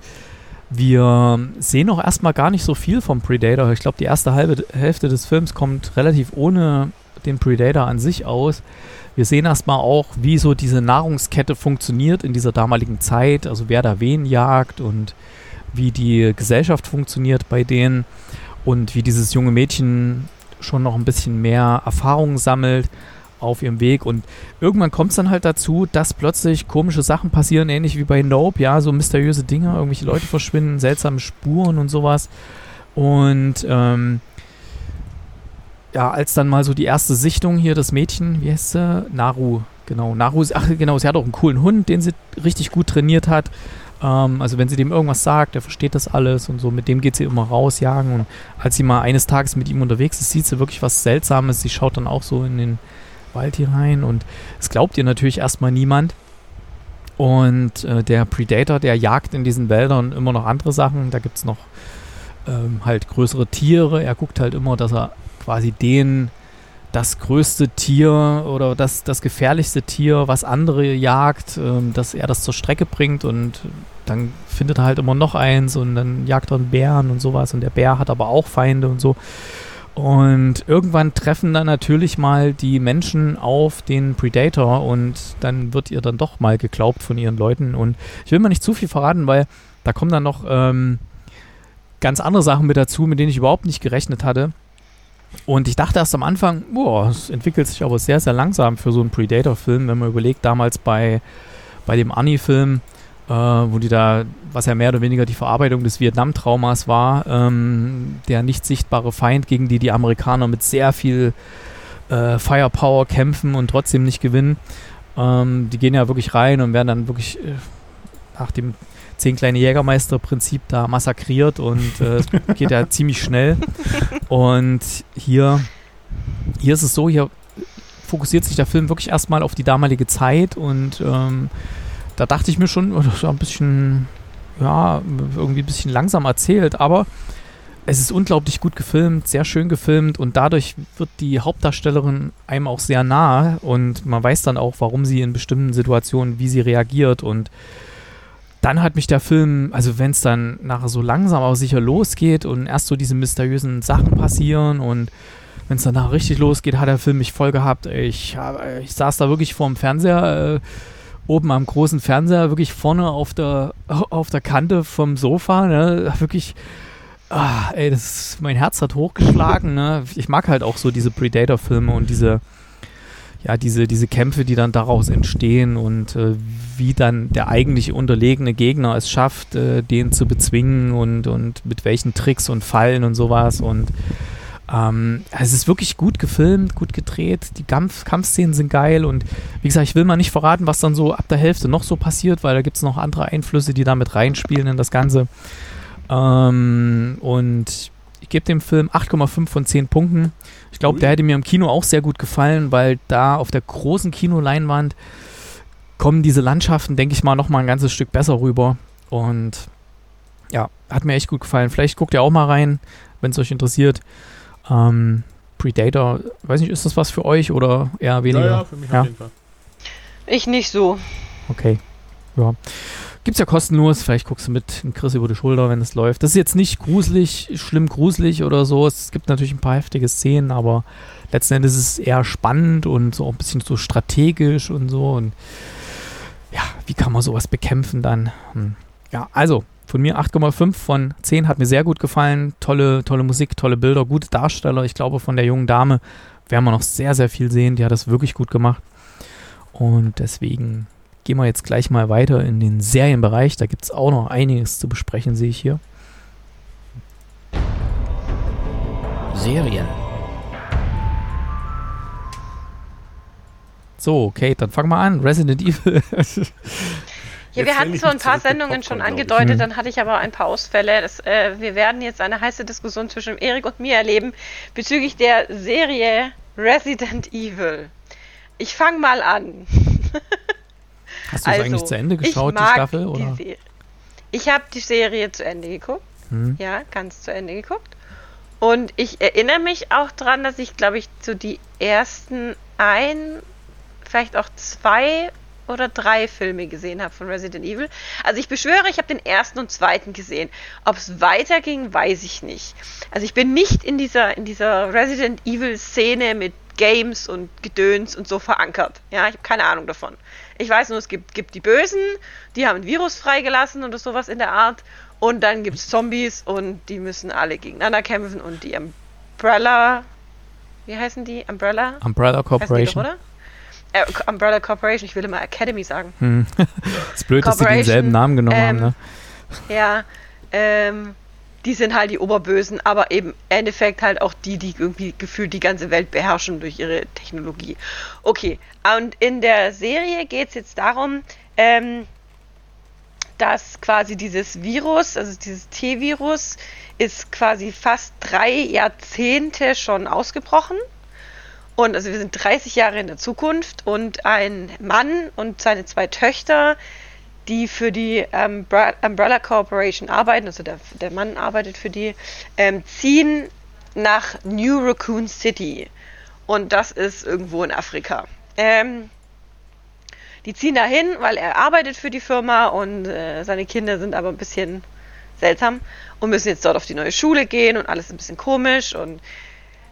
wir sehen auch erstmal gar nicht so viel vom Predator. Ich glaube, die erste halbe Hälfte des Films kommt relativ ohne den Predator an sich aus. Wir sehen erstmal auch, wie so diese Nahrungskette funktioniert in dieser damaligen Zeit, also wer da wen jagt und wie die Gesellschaft funktioniert bei denen und wie dieses junge Mädchen schon noch ein bisschen mehr Erfahrung sammelt auf ihrem Weg. Und irgendwann kommt es dann halt dazu, dass plötzlich komische Sachen passieren, ähnlich wie bei Nope, ja, so mysteriöse Dinge, irgendwelche Leute verschwinden, seltsame Spuren und sowas. Und ähm, ja, als dann mal so die erste Sichtung hier, das Mädchen, wie heißt sie? Naru, genau. Naru, ach genau, sie hat auch einen coolen Hund, den sie richtig gut trainiert hat. Ähm, also wenn sie dem irgendwas sagt, der versteht das alles und so, mit dem geht sie immer raus, jagen. Und als sie mal eines Tages mit ihm unterwegs ist, sieht sie wirklich was Seltsames. Sie schaut dann auch so in den Wald hier rein und es glaubt ihr natürlich erstmal niemand. Und äh, der Predator, der jagt in diesen Wäldern immer noch andere Sachen. Da gibt es noch ähm, halt größere Tiere. Er guckt halt immer, dass er quasi den das größte Tier oder das, das gefährlichste Tier, was andere jagt, ähm, dass er das zur Strecke bringt und dann findet er halt immer noch eins und dann jagt er einen Bären und sowas und der Bär hat aber auch Feinde und so. Und irgendwann treffen dann natürlich mal die Menschen auf den Predator und dann wird ihr dann doch mal geglaubt von ihren Leuten. Und ich will mal nicht zu viel verraten, weil da kommen dann noch ähm, ganz andere Sachen mit dazu, mit denen ich überhaupt nicht gerechnet hatte. Und ich dachte erst am Anfang, boah, es entwickelt sich aber sehr, sehr langsam für so einen Predator-Film, wenn man überlegt, damals bei, bei dem Annie-Film, äh, wo die da, was ja mehr oder weniger die Verarbeitung des Vietnam-Traumas war, ähm, der nicht sichtbare Feind, gegen die die Amerikaner mit sehr viel äh, Firepower kämpfen und trotzdem nicht gewinnen. Ähm, die gehen ja wirklich rein und werden dann wirklich äh, nach dem zehn kleine Jägermeister-Prinzip da massakriert und äh, es geht ja ziemlich schnell. Und hier, hier ist es so, hier fokussiert sich der Film wirklich erstmal auf die damalige Zeit und ähm, da dachte ich mir schon, oh, das ist ein bisschen, ja, irgendwie ein bisschen langsam erzählt, aber es ist unglaublich gut gefilmt, sehr schön gefilmt und dadurch wird die Hauptdarstellerin einem auch sehr nah und man weiß dann auch, warum sie in bestimmten Situationen, wie sie reagiert und dann hat mich der Film, also wenn es dann nachher so langsam aber sicher losgeht und erst so diese mysteriösen Sachen passieren und wenn es danach richtig losgeht, hat der Film mich voll gehabt. Ich, ich saß da wirklich vorm Fernseher, äh, oben am großen Fernseher, wirklich vorne auf der, auf der Kante vom Sofa, ne? wirklich Ah, ey, das mein Herz hat hochgeschlagen. Ne? Ich mag halt auch so diese Predator-Filme und diese, ja, diese, diese Kämpfe, die dann daraus entstehen und äh, wie dann der eigentlich unterlegene Gegner es schafft, äh, den zu bezwingen und, und mit welchen Tricks und Fallen und sowas. Und ähm, es ist wirklich gut gefilmt, gut gedreht. Die Kampf Kampfszenen sind geil und wie gesagt, ich will mal nicht verraten, was dann so ab der Hälfte noch so passiert, weil da gibt es noch andere Einflüsse, die da mit reinspielen in das Ganze. Ähm, und ich gebe dem Film 8,5 von 10 Punkten. Ich glaube, der hätte mir im Kino auch sehr gut gefallen, weil da auf der großen Kinoleinwand kommen diese Landschaften, denke ich mal, noch mal ein ganzes Stück besser rüber. Und ja, hat mir echt gut gefallen. Vielleicht guckt ihr auch mal rein, wenn es euch interessiert. Ähm, Predator, weiß nicht, ist das was für euch oder eher weniger? Ja, ja für mich ja. auf jeden Fall. Ich nicht so. Okay. Ja. Gibt's ja kostenlos, vielleicht guckst du mit in Chris über die Schulter, wenn es läuft. Das ist jetzt nicht gruselig, schlimm gruselig oder so. Es gibt natürlich ein paar heftige Szenen, aber letzten Endes ist es eher spannend und so ein bisschen so strategisch und so. Und wie kann man sowas bekämpfen dann? Hm. Ja, also von mir 8,5 von 10 hat mir sehr gut gefallen. Tolle, tolle Musik, tolle Bilder, gute Darsteller. Ich glaube, von der jungen Dame werden wir noch sehr, sehr viel sehen. Die hat das wirklich gut gemacht. Und deswegen gehen wir jetzt gleich mal weiter in den Serienbereich. Da gibt es auch noch einiges zu besprechen, sehe ich hier. Serien. So, Kate, dann fang mal an. Resident Evil. Ja, wir hatten so ein paar Sendungen schon angedeutet, dann hatte ich aber ein paar Ausfälle. Das, äh, wir werden jetzt eine heiße Diskussion zwischen Erik und mir erleben bezüglich der Serie Resident Evil. Ich fange mal an. Hast du also, eigentlich zu Ende geschaut, die Staffel? Oder? Die ich habe die Serie zu Ende geguckt. Hm. Ja, ganz zu Ende geguckt. Und ich erinnere mich auch daran, dass ich, glaube ich, zu die ersten ein, vielleicht auch zwei oder drei Filme gesehen habe von Resident Evil. Also ich beschwöre, ich habe den ersten und zweiten gesehen. Ob es weiterging, weiß ich nicht. Also ich bin nicht in dieser, in dieser Resident Evil Szene mit Games und Gedöns und so verankert. Ja, ich habe keine Ahnung davon. Ich weiß nur, es gibt, gibt die Bösen, die haben ein Virus freigelassen oder sowas in der Art. Und dann gibt es Zombies und die müssen alle gegeneinander kämpfen und die Umbrella. Wie heißen die? Umbrella? Umbrella Corporation. Doch, äh, Umbrella Corporation, ich will immer Academy sagen. Hm. ist blöd, dass sie denselben Namen genommen ähm, haben, ne? Ja, ähm, die sind halt die Oberbösen, aber eben im Endeffekt halt auch die, die irgendwie gefühlt die ganze Welt beherrschen durch ihre Technologie. Okay, und in der Serie geht es jetzt darum, ähm, dass quasi dieses Virus, also dieses T-Virus, ist quasi fast drei Jahrzehnte schon ausgebrochen. Und also wir sind 30 Jahre in der Zukunft und ein Mann und seine zwei Töchter die für die Umbrella Corporation arbeiten, also der, der Mann arbeitet für die, ähm, ziehen nach New Raccoon City. Und das ist irgendwo in Afrika. Ähm, die ziehen dahin, weil er arbeitet für die Firma und äh, seine Kinder sind aber ein bisschen seltsam und müssen jetzt dort auf die neue Schule gehen und alles ein bisschen komisch und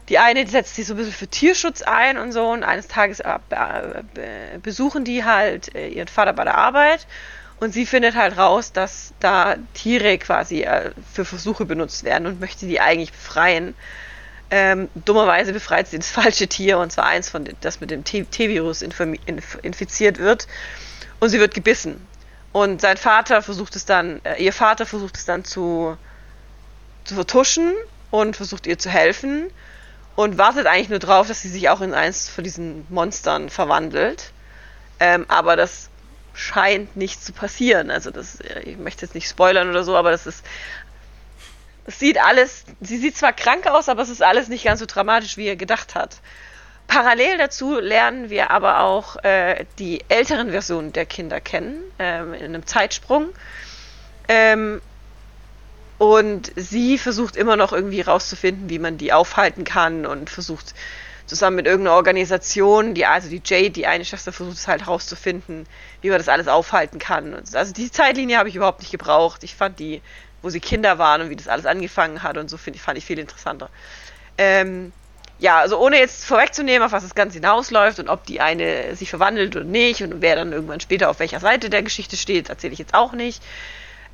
die eine setzt sich so ein bisschen für Tierschutz ein und so und eines Tages äh, besuchen die halt äh, ihren Vater bei der Arbeit und sie findet halt raus, dass da Tiere quasi äh, für Versuche benutzt werden und möchte die eigentlich befreien. Ähm, dummerweise befreit sie das falsche Tier und zwar eins von das mit dem T-Virus infiziert wird und sie wird gebissen. Und sein Vater versucht es dann, äh, ihr Vater versucht es dann zu, zu vertuschen und versucht ihr zu helfen und wartet eigentlich nur drauf, dass sie sich auch in eins von diesen Monstern verwandelt. Ähm, aber das scheint nicht zu passieren. Also das, äh, ich möchte jetzt nicht spoilern oder so, aber das ist, es sieht alles, sie sieht zwar krank aus, aber es ist alles nicht ganz so dramatisch, wie er gedacht hat. Parallel dazu lernen wir aber auch äh, die älteren Versionen der Kinder kennen, ähm, in einem Zeitsprung. Ähm, Und sie versucht immer noch irgendwie rauszufinden, wie man die aufhalten kann und versucht zusammen mit irgendeiner Organisation, die, also die Jade, die eine Schwester, versucht es halt rauszufinden, wie man das alles aufhalten kann. Also die Zeitlinie habe ich überhaupt nicht gebraucht. Ich fand die, wo sie Kinder waren und wie das alles angefangen hat und so, find, fand ich viel interessanter. Ähm, ja, also ohne jetzt vorwegzunehmen, auf was das Ganze hinausläuft und ob die eine sich verwandelt oder nicht und wer dann irgendwann später auf welcher Seite der Geschichte steht, erzähle ich jetzt auch nicht.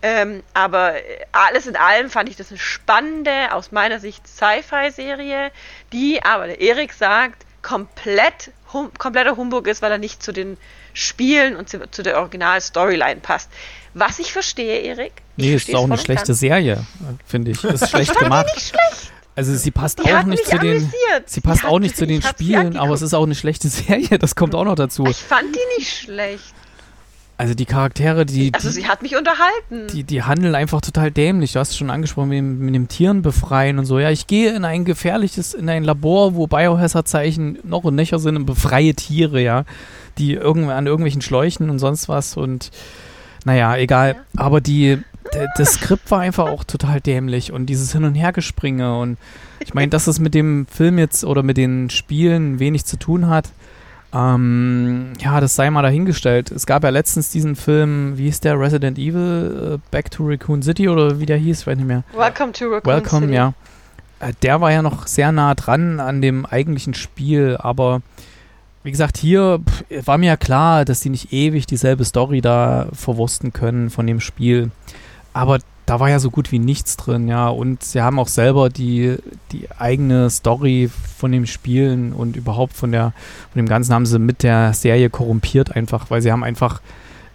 Ähm, aber alles in allem fand ich das eine spannende, aus meiner Sicht Sci-Fi-Serie, die aber der Erik sagt, komplett hum, kompletter Humbug ist, weil er nicht zu den Spielen und zu, zu der Original-Storyline passt. Was ich verstehe, Erik. Nee, ist auch eine schlechte ganz. Serie, finde ich. Ist schlecht gemacht. Nicht schlecht. Also sie passt die auch nicht zu den sie passt die auch nicht zu den Spielen, aber es ist auch eine schlechte Serie, das kommt auch noch dazu. Ich fand die nicht schlecht. Also die Charaktere, die. Also sie hat mich unterhalten. Die, die handeln einfach total dämlich. Du hast es schon angesprochen, mit, mit dem Tieren befreien und so. Ja, ich gehe in ein gefährliches, in ein Labor, wo Biohazard-Zeichen noch und nöcher sind und befreie Tiere, ja. Die irgend, an irgendwelchen Schläuchen und sonst was und naja, egal. Ja. Aber die, das Skript war einfach auch total dämlich und dieses Hin- und Hergespringe und ich meine, dass es mit dem Film jetzt oder mit den Spielen wenig zu tun hat ähm, ja, das sei mal dahingestellt. Es gab ja letztens diesen Film, wie hieß der, Resident Evil, uh, Back to Raccoon City oder wie der hieß, weiß nicht mehr. Welcome to Raccoon Welcome, City. ja. Äh, der war ja noch sehr nah dran an dem eigentlichen Spiel, aber wie gesagt, hier war mir ja klar, dass die nicht ewig dieselbe Story da verwursten können von dem Spiel. Aber da war ja so gut wie nichts drin, ja. Und sie haben auch selber die, die eigene Story von dem Spielen und überhaupt von der, von dem Ganzen haben sie mit der Serie korrumpiert einfach, weil sie haben einfach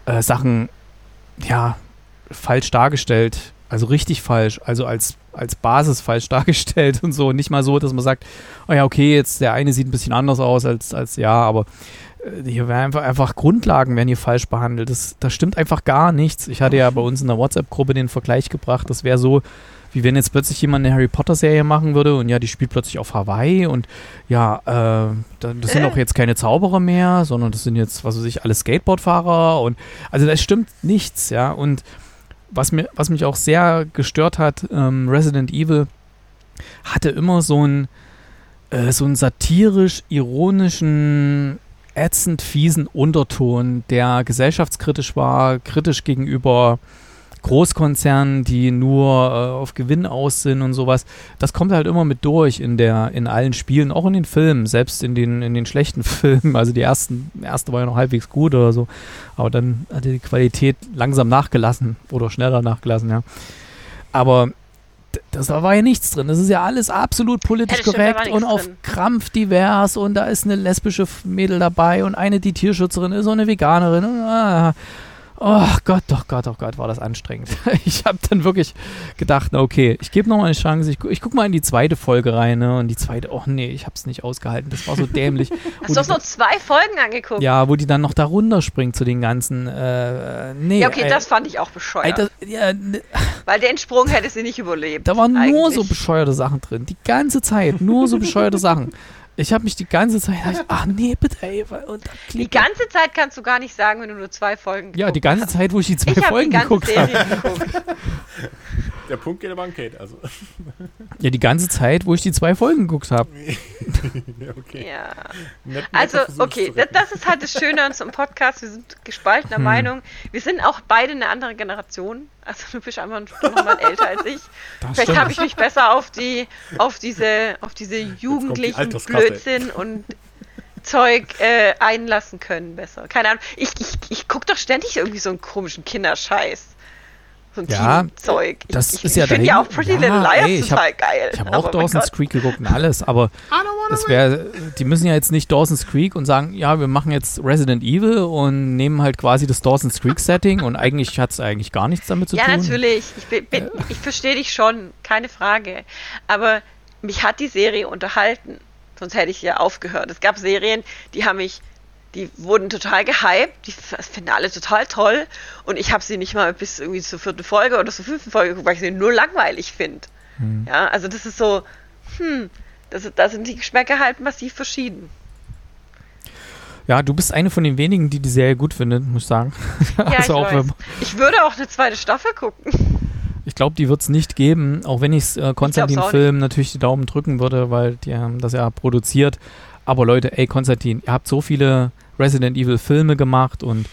äh, Sachen, ja, falsch dargestellt. Also richtig falsch, also als, als Basis falsch dargestellt und so. Nicht mal so, dass man sagt, oh ja, okay, jetzt der eine sieht ein bisschen anders aus als, als ja, aber hier werden einfach, einfach Grundlagen werden hier falsch behandelt. Das, das stimmt einfach gar nichts. Ich hatte ja bei uns in der WhatsApp-Gruppe den Vergleich gebracht. Das wäre so, wie wenn jetzt plötzlich jemand eine Harry Potter-Serie machen würde und ja, die spielt plötzlich auf Hawaii und ja, äh, das sind auch jetzt keine Zauberer mehr, sondern das sind jetzt, was weiß ich, alle Skateboardfahrer und also das stimmt nichts, ja. Und was, mir, was mich auch sehr gestört hat, ähm, Resident Evil hatte immer so einen, äh, so einen satirisch-ironischen ätzend fiesen Unterton, der gesellschaftskritisch war, kritisch gegenüber Großkonzernen, die nur äh, auf Gewinn aus sind und sowas. Das kommt halt immer mit durch in der, in allen Spielen, auch in den Filmen, selbst in den, in den schlechten Filmen. Also die ersten, erste war ja noch halbwegs gut oder so. Aber dann hat die Qualität langsam nachgelassen oder schneller nachgelassen, ja. Aber das, da war ja nichts drin. Das ist ja alles absolut politisch ja, korrekt und auf drin. Krampf divers und da ist eine lesbische Mädel dabei und eine, die Tierschützerin ist und eine Veganerin. Und, ah, Oh Gott, doch Gott, oh Gott, war das anstrengend. Ich habe dann wirklich gedacht, na okay, ich gebe nochmal eine Chance. Ich, ich gucke mal in die zweite Folge rein. Ne? Und die zweite, oh nee, ich habe es nicht ausgehalten. Das war so dämlich. Hast du auch nur zwei Folgen angeguckt? Ja, wo die dann noch da runterspringt zu den ganzen. Äh, nee, ja, okay, äh, das fand ich auch bescheuert. Alter, ja, ne, Weil den Sprung hätte sie nicht überlebt. Da waren eigentlich. nur so bescheuerte Sachen drin. Die ganze Zeit. Nur so bescheuerte Sachen. Ich habe mich die ganze Zeit, ich, ach nee, bitte, ey. Und die ganze Zeit kannst du gar nicht sagen, wenn du nur zwei Folgen Ja, die ganze Zeit, wo ich die zwei ich Folgen hab die geguckt habe. Der Punkt geht aber an Kate, also. Ja, die ganze Zeit, wo ich die zwei Folgen geguckt habe. okay. Ja. Net, also, okay, das, das, ist halt das Schöne an unserem Podcast. Wir sind gespaltener hm. Meinung. Wir sind auch beide eine andere Generation. Also du bist einfach noch mal älter als ich. Das Vielleicht habe ich mich besser auf die, auf diese, auf diese jugendlichen die Blödsinn und Zeug äh, einlassen können besser. Keine Ahnung. Ich, ich, ich gucke doch ständig irgendwie so einen komischen Kinderscheiß so ein ja, Zeug. Das ich, ist ja Ich finde ja auch Pretty ja, Little Liars ey, total hab, geil. Ich habe auch Dawson's Creek geguckt und alles, aber das wäre, die müssen ja jetzt nicht Dawson's Creek und sagen, ja, wir machen jetzt Resident Evil und nehmen halt quasi das Dawson's Creek Setting und eigentlich hat es eigentlich gar nichts damit zu ja, tun. Ja, natürlich. Ich, bin, ich verstehe dich schon, keine Frage. Aber mich hat die Serie unterhalten. Sonst hätte ich ja aufgehört. Es gab Serien, die haben mich die wurden total gehypt, die finden alle total toll und ich habe sie nicht mal bis irgendwie zur vierten Folge oder zur fünften Folge geguckt, weil ich sie nur langweilig finde. Hm. Ja, also das ist so, hm, das, da sind die Geschmäcker halt massiv verschieden. Ja, du bist eine von den wenigen, die die Serie gut findet, muss ich sagen. Ja, also ich, weiß. ich würde auch eine zweite Staffel gucken. Ich glaube, die wird es nicht geben, auch wenn ich äh, Konstantin-Film natürlich die Daumen drücken würde, weil die haben das ja produziert. Aber Leute, ey, Konstantin, ihr habt so viele Resident Evil-Filme gemacht und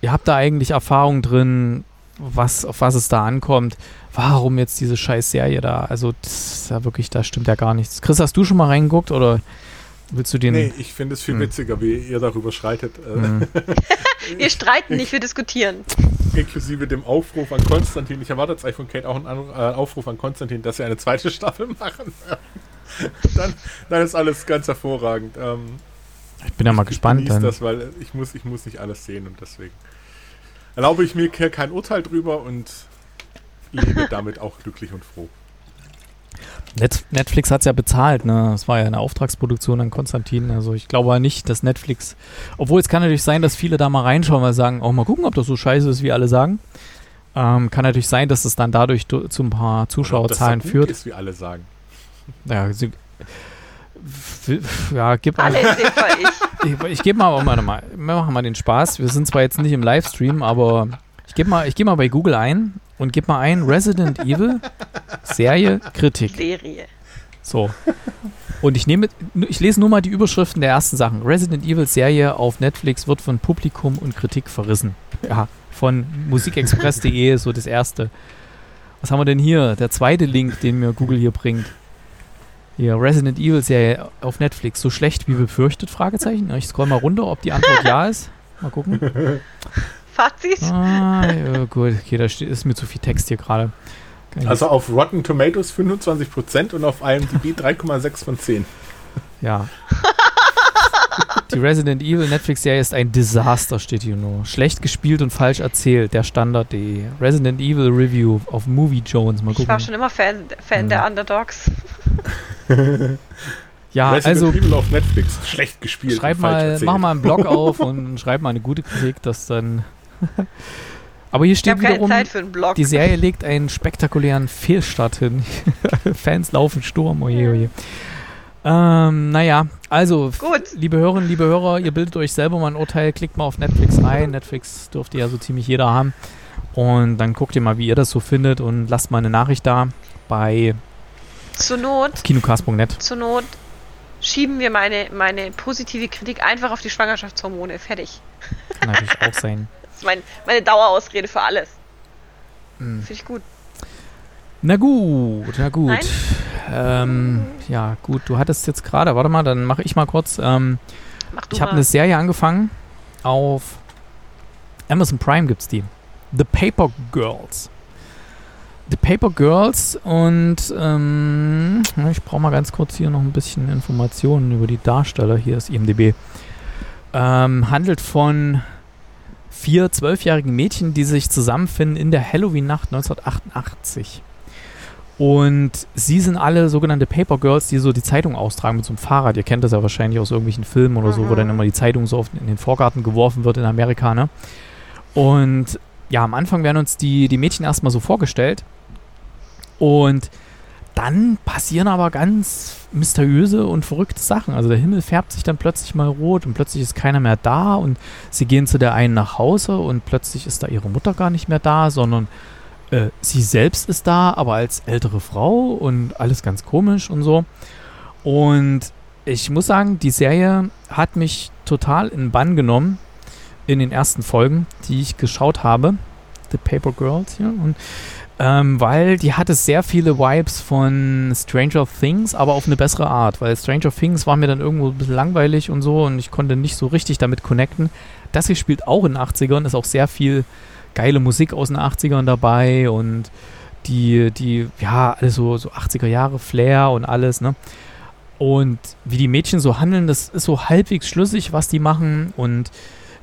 ihr habt da eigentlich Erfahrung drin, was, auf was es da ankommt. Warum jetzt diese scheiß Serie da? Also, das ist ja wirklich, da stimmt ja gar nichts. Chris, hast du schon mal reingeguckt oder willst du den. Nee, ich finde es viel Hm. witziger, wie ihr darüber schreitet. Äh, Hm. Wir streiten nicht, wir diskutieren. inklusive dem Aufruf an Konstantin. Ich erwarte jetzt eigentlich von Kate auch einen äh, Aufruf an Konstantin, dass sie eine zweite Staffel machen. dann, dann ist alles ganz hervorragend. Ähm, Ich bin ja mal ich gespannt. genieße Dann. das, weil ich muss, ich muss nicht alles sehen und deswegen erlaube ich mir kein Urteil drüber und lebe damit auch glücklich und froh. Net Netflix hat es ja bezahlt, ne? Das war ja eine Auftragsproduktion an Konstantin. Also ich glaube nicht, dass Netflix. Obwohl es kann natürlich sein, dass viele da mal reinschauen, weil sagen, auch mal gucken, ob das so scheiße ist, wie alle sagen. Ähm, kann natürlich sein, dass es dann dadurch du- zu ein paar Oder ob Zuschauerzahlen das so führt. ist, wie alle sagen. Ja, sie, ja, gib mal. Alle in dem Fall ich. Ich, gebe mal, mal, wir machen mal den Spaß. Wir sind zwar jetzt nicht im Livestream, aber ich gebe mal, ich gebe mal bei Google ein und gebe mal ein Resident Evil Serie Kritik. Serie. So. Und ich nehme, ich lese nur mal die Überschriften der ersten Sachen. Resident Evil Serie auf Netflix wird von Publikum und Kritik verrissen. Ja, von musikexpress.de so das erste. Was haben wir denn hier? Der zweite Link, den mir Google hier bringt. Hier, Resident Evil Serie auf Netflix. So schlecht wie befürchtet? Fragezeichen. Ja, Ich scroll mal runter, ob die Antwort ja ist. Mal gucken. Fazit? Ah, ja, gut. Okay, da steht, ist mir zu viel Text hier gerade. Also auf Rotten Tomatoes 25% und auf IMDb 3,6 von 10. Ja. Die Resident Evil Netflix-Serie ist ein Desaster, steht hier nur. Schlecht gespielt und falsch erzählt, der Standard.de. Resident Evil Review auf Movie Jones. Mal Ich war gucken. schon immer Fan, Fan Hm. der Underdogs. Ja, Resident also Evil auf Netflix. Schlecht gespielt. schreib und falsch mal, erzählt. mach mal einen Blog auf und schreib mal eine gute Kritik, dass dann. Aber hier Ich steht habe keine wiederum, Zeit für einen Blog. die Serie legt einen spektakulären Fehlstart hin. Fans laufen Sturm, oje, oje. Ähm, naja, also Gut. Liebe Hörerinnen, liebe Hörer, ihr bildet euch selber mal ein Urteil, klickt mal auf Netflix rein. Netflix dürfte ja so ziemlich jeder haben. Und dann guckt ihr mal, wie ihr das so findet und lasst mal eine Nachricht da bei Zur Not, kinocast.net. zur Not schieben wir meine, meine positive Kritik einfach auf die Schwangerschaftshormone. Fertig. Kann natürlich auch sein. Das ist mein, meine Dauerausrede für alles. Hm. Finde ich gut. Na gut, na gut. Nein? Ähm, ja, gut, du hattest jetzt gerade, warte mal, dann mache ich mal kurz. Ähm, ich habe eine Serie angefangen auf Amazon Prime gibt's die. The Paper Girls. The Paper Girls und ähm, ich brauche mal ganz kurz hier noch ein bisschen Informationen über die Darsteller. Hier ist IMDb. Ähm, handelt von vier zwölfjährigen Mädchen, die sich zusammenfinden in der Halloween-Nacht 1988. Und sie sind alle sogenannte Paper Girls, die so die Zeitung austragen mit so einem Fahrrad. Ihr kennt das ja wahrscheinlich aus irgendwelchen Filmen oder so, wo Mhm. dann immer die Zeitung so oft in den Vorgarten geworfen wird in Amerika. Ne? Und ja, am Anfang werden uns die, die Mädchen erstmal so vorgestellt. Und dann passieren aber ganz mysteriöse und verrückte Sachen. Also der Himmel färbt sich dann plötzlich mal rot und plötzlich ist keiner mehr da und sie gehen zu der einen nach Hause und plötzlich ist da ihre Mutter gar nicht mehr da, sondern äh, sie selbst ist da, aber als ältere Frau und alles ganz komisch und so. Und ich muss sagen, die Serie hat mich total in Bann genommen in den ersten Folgen, die ich geschaut habe. The Paper Girls hier. Und, ähm, weil die hatte sehr viele Vibes von Stranger Things, aber auf eine bessere Art. Weil Stranger Things war mir dann irgendwo ein bisschen langweilig und so und ich konnte nicht so richtig damit connecten. Das hier spielt auch in den 80ern, ist auch sehr viel geile Musik aus den 80ern dabei und die, die, ja, alles so, so 80er Jahre Flair und alles, ne? Und wie die Mädchen so handeln, das ist so halbwegs schlüssig, was die machen und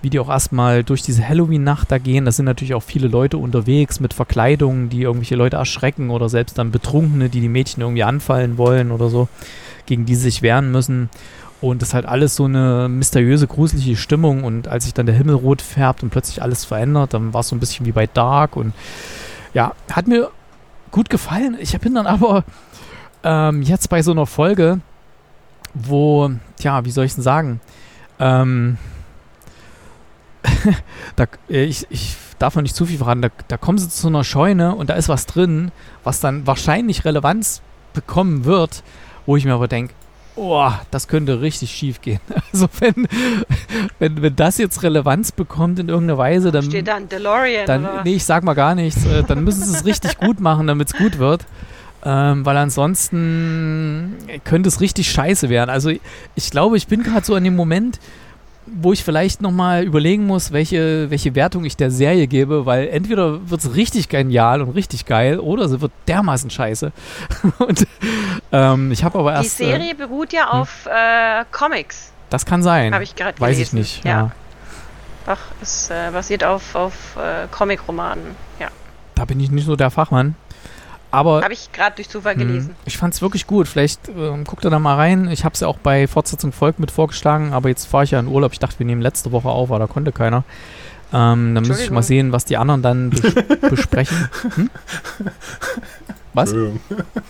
wie die auch erstmal durch diese Halloween-Nacht da gehen. Da sind natürlich auch viele Leute unterwegs mit Verkleidungen, die irgendwelche Leute erschrecken oder selbst dann Betrunkene, die die Mädchen irgendwie anfallen wollen oder so, gegen die sie sich wehren müssen. Und das ist halt alles so eine mysteriöse, gruselige Stimmung. Und als sich dann der Himmel rot färbt und plötzlich alles verändert, dann war es so ein bisschen wie bei Dark. Und ja, hat mir gut gefallen. Ich bin dann aber ähm, jetzt bei so einer Folge, wo, tja, wie soll ich denn sagen, ähm, da, äh, ich, ich darf man nicht zu viel verraten, da, da kommen sie zu einer Scheune und da ist was drin, was dann wahrscheinlich Relevanz bekommen wird, wo ich mir aber denke, oh, das könnte richtig schief gehen. Also wenn, wenn, wenn das jetzt Relevanz bekommt in irgendeiner Weise, dann... Steht da ein DeLorean dann, oder? Nee, ich sag mal gar nichts. Äh, dann müssen sie es richtig gut machen, damit es gut wird. Ähm, weil ansonsten könnte es richtig scheiße werden. Also ich glaube, ich bin gerade so an dem Moment, wo ich vielleicht nochmal überlegen muss, welche, welche Wertung ich der Serie gebe, weil entweder wird es richtig genial und richtig geil oder sie wird dermaßen scheiße. und ähm, ich habe aber Die erst. Serie Äh, beruht ja auf äh, Comics, das kann sein. habe ich gerade Weiß gelesen. ich nicht. Ja. Ja. Doch, es äh, basiert auf, auf äh, Comic-Romanen. Ja, Da bin ich nicht so der Fachmann. Aber habe ich gerade durch Zufall Hm. gelesen. Ich fand's wirklich gut. Vielleicht ähm, guckt ihr da mal rein. Ich habe es ja auch bei Fortsetzung Volk mit vorgeschlagen, aber jetzt fahre ich ja in Urlaub. Ich dachte, wir nehmen letzte Woche auf, aber da konnte keiner. Ähm, dann müsste ich mal sehen, was die anderen dann bes besprechen. Hm? Was?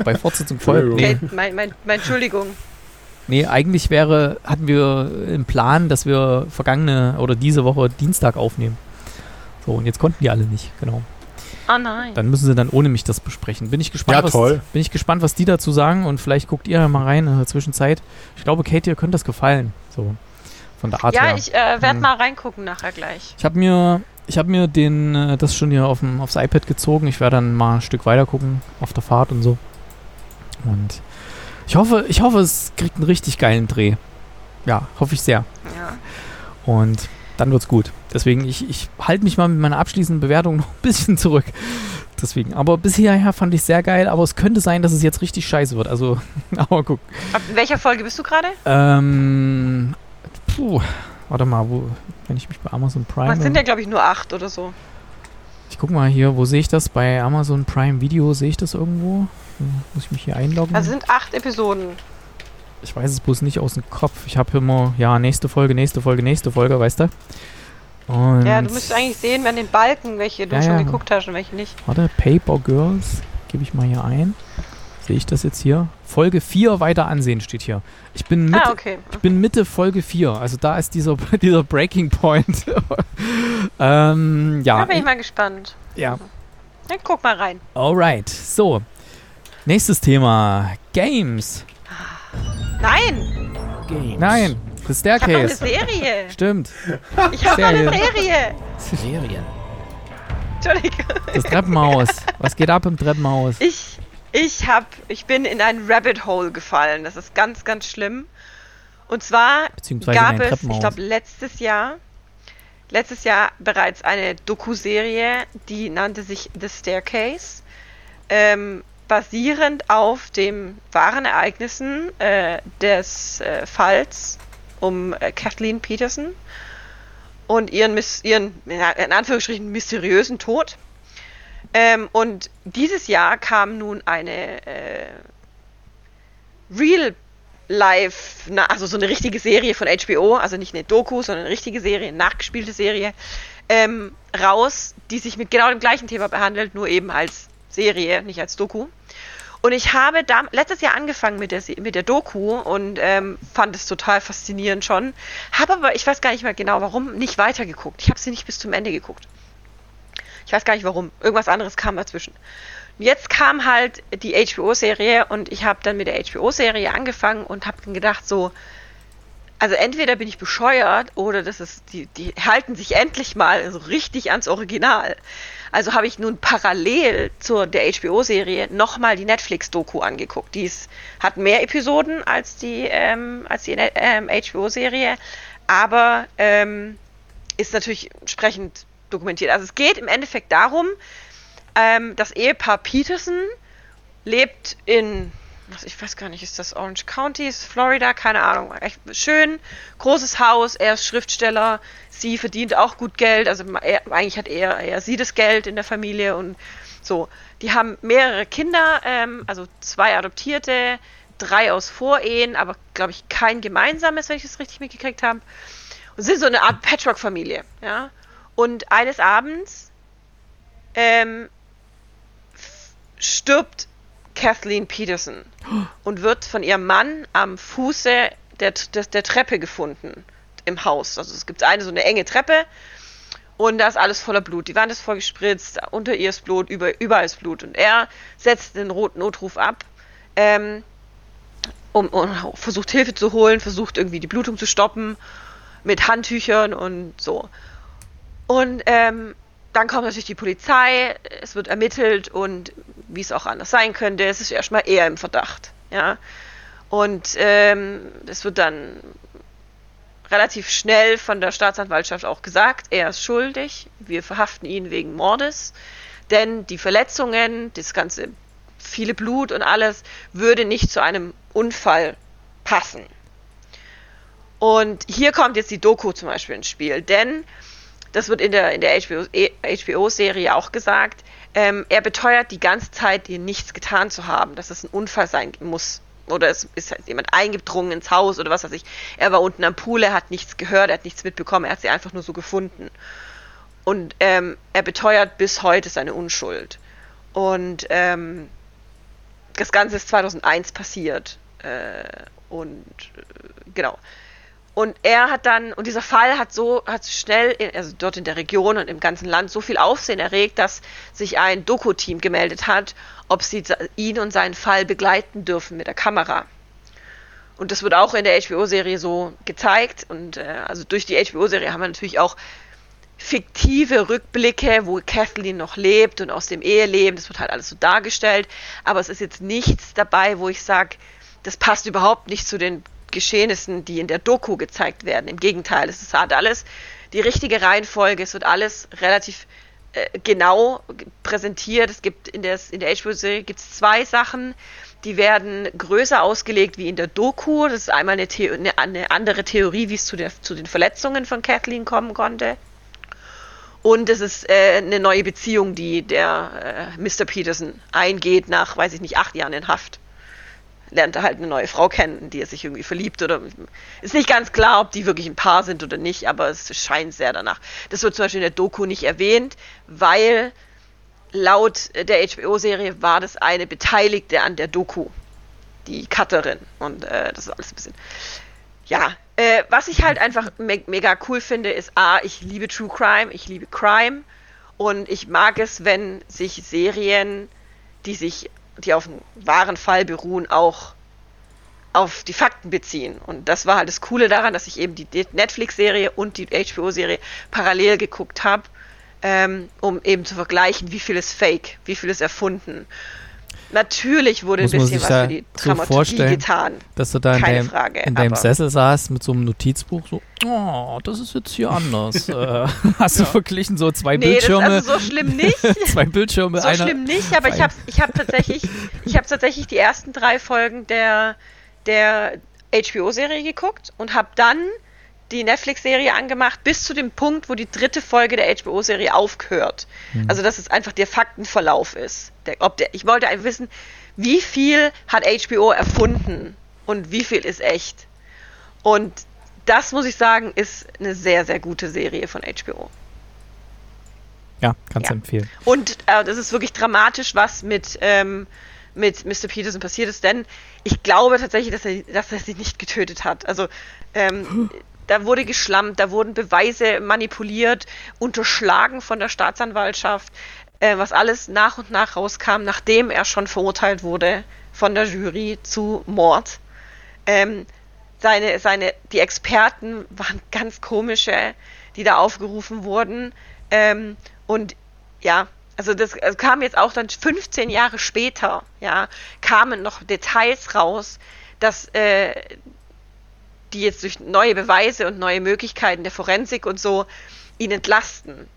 Bei Fortsetzung Volk? Entschuldigung. Nee, Okay, mein, mein, mein Entschuldigung. nee, eigentlich wäre, hatten wir im Plan, dass wir vergangene oder diese Woche Dienstag aufnehmen. So, und jetzt konnten die alle nicht, genau. Oh nein. Dann müssen sie dann ohne mich das besprechen. Bin ich gespannt, Ja, was, toll. bin ich gespannt, was die dazu sagen und vielleicht guckt ihr ja mal rein in der Zwischenzeit. Ich glaube, Kate, dir könnte das gefallen. So von der Art ja, her. ich äh, werde Hm. mal reingucken nachher gleich. Ich habe mir, ich habe mir den, äh, das schon hier auf dem, aufs iPad gezogen. Ich werde dann mal ein Stück weiter gucken auf der Fahrt und so. Und ich hoffe, ich hoffe, es kriegt einen richtig geilen Dreh. Ja, hoffe ich sehr. Ja. Und dann wird's gut. Deswegen, ich, ich halte mich mal mit meiner abschließenden Bewertung noch ein bisschen zurück. Deswegen, aber bisher fand ich sehr geil, aber es könnte sein, dass es jetzt richtig scheiße wird. Also, aber guck. Ab in welcher Folge bist du gerade? Ähm, puh, warte mal, wo, wenn ich mich bei Amazon Prime. Es sind ja, glaube ich, nur acht oder so. Ich guck mal hier, wo sehe ich das? Bei Amazon Prime Video sehe ich das irgendwo? Hm, Muss ich mich hier einloggen? Also sind acht Episoden. ich weiß es bloß nicht aus dem Kopf. Ich habe immer, ja, nächste Folge, nächste Folge, nächste Folge, weißt du? Und Ja, du müsstest eigentlich sehen, an den Balken, welche du Ja, schon ja. geguckt hast und welche nicht. Warte, Paper Girls, gebe ich mal hier ein. Sehe ich das jetzt hier? Folge 4 weiter ansehen steht hier. Ich bin Mitte, Ah, okay. ich bin Mitte Folge 4. Also da ist dieser, dieser Breaking Point. ähm, Da ja, bin ich mal gespannt. ja. Dann guck mal rein. Alright. So. Nächstes Thema. Games. Nein, Games. Nein. The ich habe noch eine Staircase. Serie. Stimmt. Ich habe eine Serie. Serie. Serien. Entschuldigung. Das Treppenhaus. Was geht ab im Treppenhaus? Ich, ich hab, ich bin in ein Rabbit Hole gefallen. Das ist ganz, ganz schlimm. Und zwar gab es, ich glaube, letztes Jahr, letztes Jahr bereits eine Doku-Serie, die nannte sich The Staircase, ähm, basierend auf den wahren Ereignissen äh, des äh, Falls um äh, Kathleen Peterson und ihren, ihren in Anführungsstrichen mysteriösen Tod. Ähm, und dieses Jahr kam nun eine äh, Real Life, na, also so eine richtige Serie von HBO, also nicht eine Doku, sondern eine richtige Serie, eine nachgespielte Serie, ähm, raus, die sich mit genau dem gleichen Thema behandelt, nur eben als Serie, nicht als Doku. Und ich habe da, letztes Jahr angefangen mit der, mit der Doku und ähm, fand es total faszinierend schon. Habe aber, ich weiß gar nicht mehr genau warum, nicht weitergeguckt. Ich habe sie nicht bis zum Ende geguckt. Ich weiß gar nicht warum. Irgendwas anderes kam dazwischen. Jetzt kam halt die HBO-Serie und ich habe dann mit der HBO-Serie angefangen und habe gedacht so, also entweder bin ich bescheuert oder das ist, die, die halten sich endlich mal so richtig ans Original. Also habe ich nun parallel zur der HBO-Serie nochmal die Netflix-Doku angeguckt. Die ist, hat mehr Episoden als die, ähm, als die ähm, HBO-Serie, aber ähm, ist natürlich entsprechend dokumentiert. Also es geht im Endeffekt darum, ähm, das Ehepaar Peterson lebt in, was ich weiß gar nicht, ist das Orange County, ist Florida, keine Ahnung. Echt schön, großes Haus, er ist Schriftsteller, sie verdient auch gut Geld, also er, eigentlich hat er, er sie das Geld in der Familie und so. Die haben mehrere Kinder, ähm, also zwei Adoptierte, drei aus Vorehen, aber glaube ich kein gemeinsames, wenn ich es richtig mitgekriegt habe. Und sind so eine Art Patchwork-Familie, ja. Und eines Abends ähm, stirbt Kathleen Peterson und wird von ihrem Mann am Fuße der, der, der Treppe gefunden im Haus. Also es gibt eine so eine enge Treppe Und da ist alles voller Blut. Die Wand ist voll gespritzt, unter ihr ist Blut, über, überall ist Blut. Und er setzt den roten Notruf ab, ähm, um, um, versucht Hilfe zu holen, versucht irgendwie die Blutung zu stoppen mit Handtüchern und so. Und ähm, dann kommt natürlich die Polizei, es wird ermittelt und wie es auch anders sein könnte, es ist erstmal eher im Verdacht. Ja. Und ähm, es wird dann relativ schnell von der Staatsanwaltschaft auch gesagt, er ist schuldig, wir verhaften ihn wegen Mordes, denn die Verletzungen, das ganze viele Blut und alles würde nicht zu einem Unfall passen. Und hier kommt jetzt die Doku zum Beispiel ins Spiel, denn das wird in der, in der HBO-Serie HBO auch gesagt, ähm, er beteuert die ganze Zeit, ihr nichts getan zu haben, dass es ein Unfall sein muss. Oder es ist halt jemand eingedrungen ins Haus oder was weiß ich. Er war unten am Pool, er hat nichts gehört, er hat nichts mitbekommen, er hat sie einfach nur so gefunden. Und ähm, er beteuert bis heute seine Unschuld. Und ähm, das Ganze ist 2001 passiert. Äh, und äh, genau. Und er hat dann, und dieser Fall hat so, hat schnell, also dort in der Region und im ganzen Land so viel Aufsehen erregt, dass sich ein Doku-Team gemeldet hat, ob sie ihn und seinen Fall begleiten dürfen mit der Kamera. Und das wird auch in der HBO-Serie so gezeigt. Und äh, also durch die HBO-Serie haben wir natürlich auch fiktive Rückblicke, wo Kathleen noch lebt und aus dem Eheleben. Das wird halt alles so dargestellt. Aber es ist jetzt nichts dabei, wo ich sage, das passt überhaupt nicht zu den Geschehnissen, die in der Doku gezeigt werden. Im Gegenteil, es halt alles die richtige Reihenfolge, es wird alles relativ äh, genau präsentiert. Es gibt in, des, in der HBO-Serie gibt's zwei Sachen, die werden größer ausgelegt wie in der Doku. Das ist einmal eine, The eine, eine andere Theorie, wie es zu, der, zu den Verletzungen von Kathleen kommen konnte. Und es ist äh, eine neue Beziehung, die der äh, Mr. Peterson eingeht nach, weiß ich nicht, acht Jahren in Haft lernt er halt eine neue Frau kennen, die er sich irgendwie verliebt oder ist nicht ganz klar, ob die wirklich ein Paar sind oder nicht, aber es scheint sehr danach. Das wird zum Beispiel in der Doku nicht erwähnt, weil laut der HBO-Serie war das eine Beteiligte an der Doku, die Cutterin und äh, das ist alles ein bisschen, ja, äh, was ich halt einfach me mega cool finde, ist A, ich liebe True Crime, ich liebe Crime und ich mag es, wenn sich Serien, die sich die auf einem wahren Fall beruhen, auch auf die Fakten beziehen. Und das war halt das Coole daran, dass ich eben die Netflix-Serie und die HBO-Serie parallel geguckt habe, ähm, um eben zu vergleichen, wie viel ist fake, wie viel ist erfunden. Natürlich wurde Muss ein bisschen was für die so vorstellen, getan. Dass du da in Keine deinem, Frage, in deinem Sessel saßt mit so einem Notizbuch, so, oh, das ist jetzt hier anders. äh, hast du verglichen so zwei Nee, das ist Bildschirme, also so schlimm nicht. zwei Bildschirme, so einer. schlimm nicht, aber ich habe ich hab tatsächlich, ich tatsächlich die ersten drei Folgen der, der HBO-Serie geguckt und habe dann die Netflix-Serie angemacht, bis zu dem Punkt, wo die dritte Folge der HBO-Serie aufhört. Also, dass es einfach der Faktenverlauf ist. Der, ob der, ich wollte einfach wissen, wie viel hat HBO erfunden und wie viel ist echt. Und das, muss ich sagen, ist eine sehr, sehr gute Serie von HBO. Ja, kannst Ja. du empfehlen. Und äh, das ist wirklich dramatisch, was mit, ähm, mit Mr. Peterson passiert ist, denn ich glaube tatsächlich, dass er, dass er sie nicht getötet hat. Also ähm, da wurde geschlammt, da wurden Beweise manipuliert, unterschlagen von der Staatsanwaltschaft, äh, was alles nach und nach rauskam, nachdem er schon verurteilt wurde von der Jury zu Mord. Ähm, seine, seine, die Experten waren ganz komische, die da aufgerufen wurden. Ähm, und ja, also das also kam jetzt auch dann 15 Jahre später, ja, kamen noch Details raus, dass äh, die jetzt durch neue Beweise und neue Möglichkeiten der Forensik und so ihn entlasten.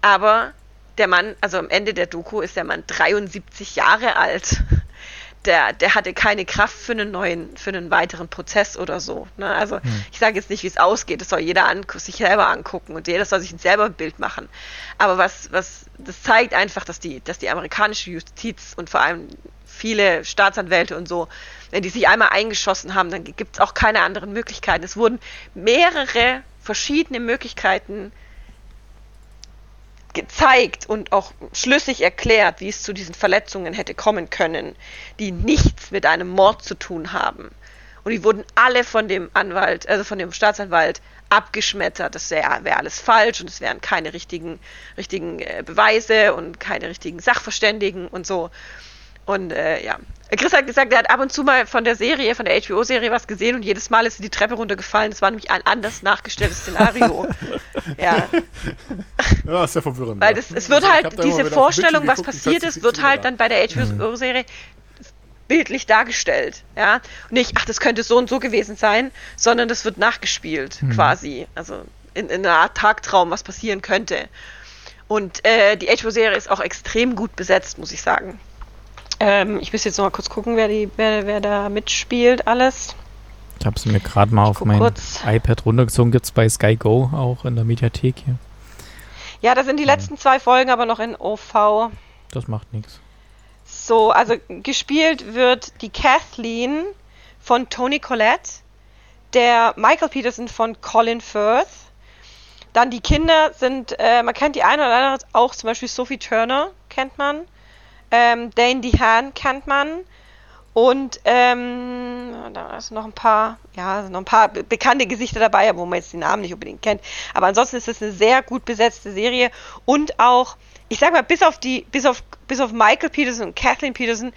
Aber der Mann, also am Ende der Doku ist der Mann 73 Jahre alt. Der, der hatte keine Kraft für einen neuen, für einen weiteren Prozess oder so. Ne? Also ich sage jetzt nicht, wie es ausgeht. Das soll jeder an, sich selber angucken und jeder soll sich selber ein Bild machen. Aber was, was, das zeigt einfach, dass die, dass die amerikanische Justiz und vor allem viele Staatsanwälte und so, wenn die sich einmal eingeschossen haben, dann gibt es auch keine anderen Möglichkeiten. Es wurden mehrere verschiedene Möglichkeiten gezeigt und auch schlüssig erklärt, wie es zu diesen Verletzungen hätte kommen können, die nichts mit einem Mord zu tun haben. Und die wurden alle von dem Anwalt, also von dem Staatsanwalt abgeschmettert. Das wäre wär alles falsch und es wären keine richtigen, richtigen äh, Beweise und keine richtigen Sachverständigen und so. Und äh, ja, Chris hat gesagt, er hat ab und zu mal von der Serie, von der HBO-Serie was gesehen und jedes Mal ist er die Treppe runtergefallen. Das war nämlich ein anders nachgestelltes Szenario. ja. Ja, ist ja verwirrend. Weil das, es wird halt, diese Vorstellung, was geguckt und passiert ist, wird halt da. dann bei der HBO-Serie bildlich dargestellt. Ja. Nicht, ach, das könnte so und so gewesen sein, sondern das wird nachgespielt, quasi. Also in, in einer Art Tagtraum, was passieren könnte. Und äh, die HBO-Serie ist auch extrem gut besetzt, muss ich sagen. Ähm, ich muss jetzt noch mal kurz gucken, wer, die, wer, wer da mitspielt, alles. Ich habe es mir gerade mal auf guck mein kurz. iPad runtergezogen. Gibt es bei Sky Go auch in der Mediathek hier. Ja, da sind die letzten zwei Folgen aber noch in OV. Das macht nichts. So, also gespielt wird die Kathleen von Tony Collette, der Michael Peterson von Colin Firth. Dann die Kinder sind, äh, man kennt die eine oder andere auch, zum Beispiel Sophie Turner kennt man, ähm, Dane DeHaan kennt man und ähm, da sind noch ein paar, ja, noch ein paar be- bekannte Gesichter dabei, wo man jetzt die Namen nicht unbedingt kennt. Aber ansonsten ist es eine sehr gut besetzte Serie und auch, ich sag mal, bis auf die, bis auf, bis auf Michael Peterson und Kathleen Peterson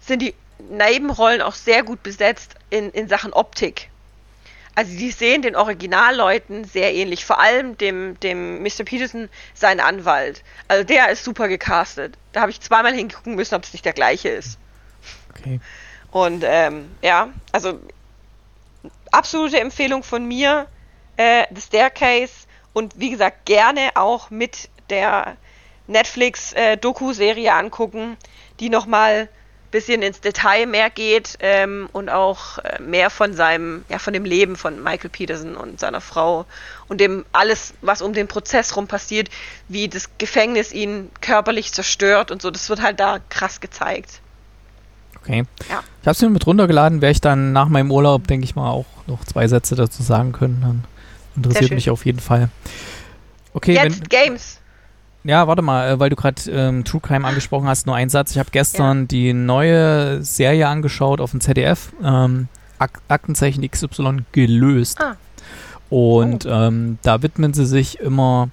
sind die Nebenrollen auch sehr gut besetzt in, in Sachen Optik. Also die sehen den Originalleuten sehr ähnlich, vor allem dem, dem Mr. Peterson, sein Anwalt. Also der ist super gecastet. Da habe ich zweimal hingucken müssen, ob es nicht der gleiche ist. Okay. Und ähm, ja, also absolute Empfehlung von mir, äh, The Staircase und wie gesagt gerne auch mit der Netflix-Doku-Serie angucken, die nochmal bisschen ins Detail mehr geht ähm, und auch äh, mehr von seinem, ja, von dem Leben von Michael Peterson und seiner Frau und dem alles, was um den Prozess rum passiert, wie das Gefängnis ihn körperlich zerstört und so, das wird halt da krass gezeigt. Okay. Ja. Ich habe es mir mit runtergeladen. Werde ich dann nach meinem Urlaub, denke ich mal, auch noch zwei Sätze dazu sagen können. Dann interessiert mich auf jeden Fall. Okay, wenn, Jetzt Games. Ja, warte mal, äh, weil du gerade ähm, True Crime angesprochen hast, nur ein Satz. Ich habe gestern die neue Serie angeschaut auf dem ZDF, ähm, Ak Aktenzeichen XY gelöst. Ah. Und ähm, da widmen sie sich immer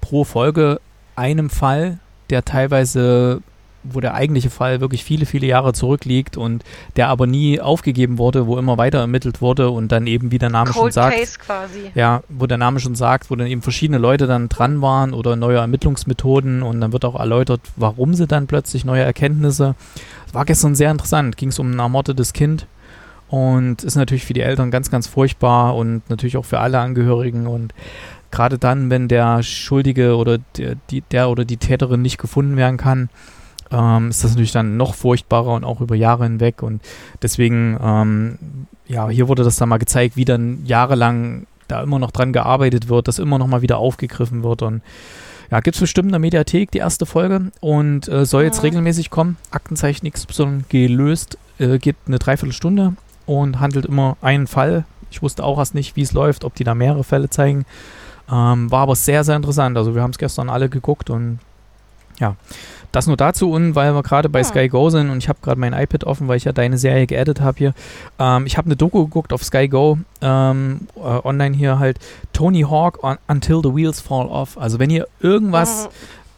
pro Folge einem Fall, der teilweise, wo der eigentliche Fall wirklich viele, viele Jahre zurückliegt und der aber nie aufgegeben wurde, wo immer weiter ermittelt wurde und dann eben, wie der Name schon Cold sagt, Case quasi. ja, wo der Name schon sagt, wo dann eben verschiedene Leute dann dran waren oder neue Ermittlungsmethoden und dann wird auch erläutert, warum sie dann plötzlich neue Erkenntnisse. War gestern sehr interessant, ging es um ein ermordetes Kind und ist natürlich für die Eltern ganz, ganz furchtbar und natürlich auch für alle Angehörigen und gerade dann, wenn der Schuldige oder der, die, der oder die Täterin nicht gefunden werden kann, ähm, ist das natürlich dann noch furchtbarer und auch über Jahre hinweg und deswegen, ähm, ja, hier wurde das dann mal gezeigt, wie dann jahrelang da immer noch dran gearbeitet wird, das immer noch mal wieder aufgegriffen wird und ja, gibt es bestimmt in der Mediathek die erste Folge und äh, soll jetzt Mhm. regelmäßig kommen. Aktenzeichen XY gelöst, äh, geht eine Dreiviertelstunde und handelt immer einen Fall. Ich wusste auch erst nicht, wie es läuft, ob die da mehrere Fälle zeigen. Ähm, war aber sehr, sehr interessant. Also wir haben es gestern alle geguckt und ja, das nur dazu und weil wir gerade bei Ja. Sky Go sind und ich habe gerade mein iPad offen, weil ich ja deine Serie geaddet habe hier. Ähm, ich habe eine Doku geguckt auf Sky Go, ähm, äh, online hier halt Tony Hawk on, Until the Wheels Fall Off. Also wenn ihr irgendwas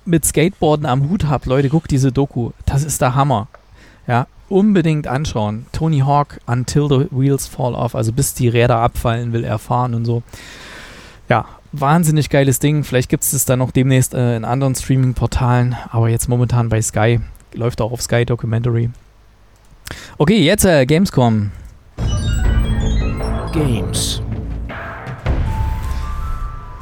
mit Skateboarden am Hut habt, Leute, guckt diese Doku. Das ist der Hammer. Ja, unbedingt anschauen. Tony Hawk Until the Wheels Fall Off, also bis die Räder abfallen, will er fahren und so. Ja, wahnsinnig geiles Ding. Vielleicht gibt es das dann noch demnächst äh, in anderen Streaming-Portalen, aber jetzt momentan bei Sky. Läuft auch auf Sky Documentary. Okay, jetzt äh, Gamescom. Games.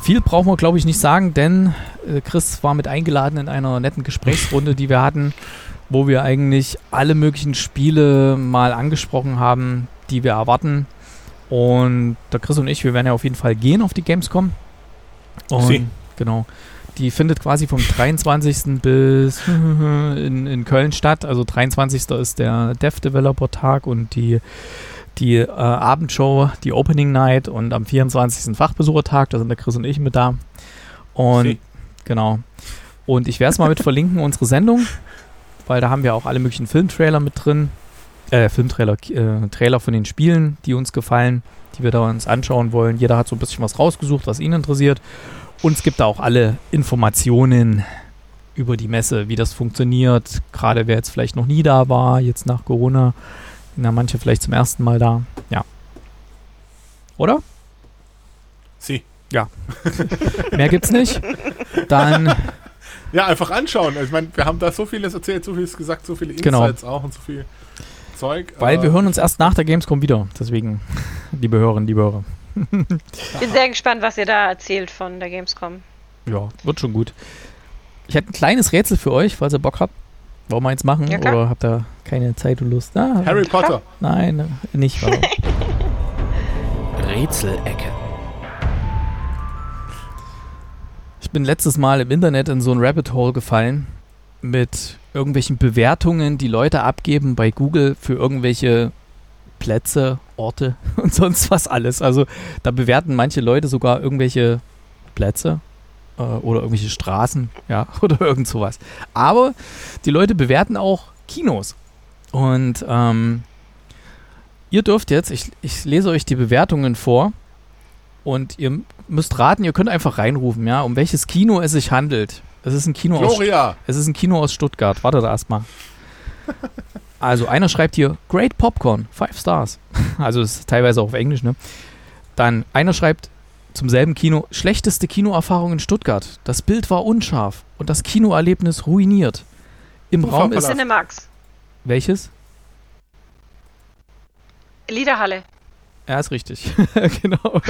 Viel brauchen wir, glaube ich, nicht sagen, denn äh, Chris war mit eingeladen in einer netten Gesprächsrunde, die wir hatten, wo wir eigentlich alle möglichen Spiele mal angesprochen haben, die wir erwarten. Und der Chris und ich, wir werden ja auf jeden Fall gehen auf die Gamescom. Und Sie. genau. Die findet quasi vom 23. bis in, in Köln statt. Also 23. ist der Dev Developer Tag und die, die äh, Abendshow, die Opening Night und am 24. Fachbesuchertag, da sind der Chris und ich mit da. Und Sie. genau. Und ich werde es mal mit verlinken, unsere Sendung, weil da haben wir auch alle möglichen Filmtrailer mit drin. Äh, Filmtrailer, äh, Trailer von den Spielen, die uns gefallen, die wir da uns anschauen wollen. Jeder hat so ein bisschen was rausgesucht, was ihn interessiert. Und es gibt da auch alle Informationen über die Messe, wie das funktioniert. Gerade wer jetzt vielleicht noch nie da war, jetzt nach Corona. Na, manche vielleicht zum ersten Mal da. Ja. Oder? Sie. Mehr gibt's nicht. Dann, Ja, einfach anschauen. Ich meine, wir haben da so vieles erzählt, so vieles gesagt, so viele Genau. Insights auch und so viel Zeug. weil äh, wir hören uns erst nach der Gamescom wieder. Deswegen, liebe Hörerinnen, liebe Hörer. Bin sehr gespannt, was ihr da erzählt von der Gamescom. Ja, wird schon gut. Ich hätte ein kleines Rätsel für euch, falls ihr Bock habt. Wollen wir eins machen? Ja, oder habt ihr keine Zeit und Lust? Ah, Harry Potter. Nein, nicht. Rätselecke. ich bin letztes Mal im Internet in so ein Rabbit Hole gefallen mit irgendwelchen Bewertungen, die Leute abgeben bei Google für irgendwelche Plätze, Orte und sonst was alles. Also da bewerten manche Leute sogar irgendwelche Plätze äh, oder irgendwelche Straßen, ja, oder irgend sowas. Aber die Leute bewerten auch Kinos. Und ähm, ihr dürft jetzt, ich, ich lese euch die Bewertungen vor und ihr müsst raten, ihr könnt einfach reinrufen, ja, um welches Kino es sich handelt. Es ist ein Kino aus Gloria. es ist ein Kino aus Stuttgart. Wartet erstmal. Also einer schreibt hier Great Popcorn, five Stars. Also es ist teilweise auch auf Englisch, ne? Dann einer schreibt zum selben Kino schlechteste Kinoerfahrung in Stuttgart. Das Bild war unscharf und das Kinoerlebnis ruiniert. Im Ufer Raum ist. Cinemax. welches? Liederhalle. Ja, ist richtig. genau.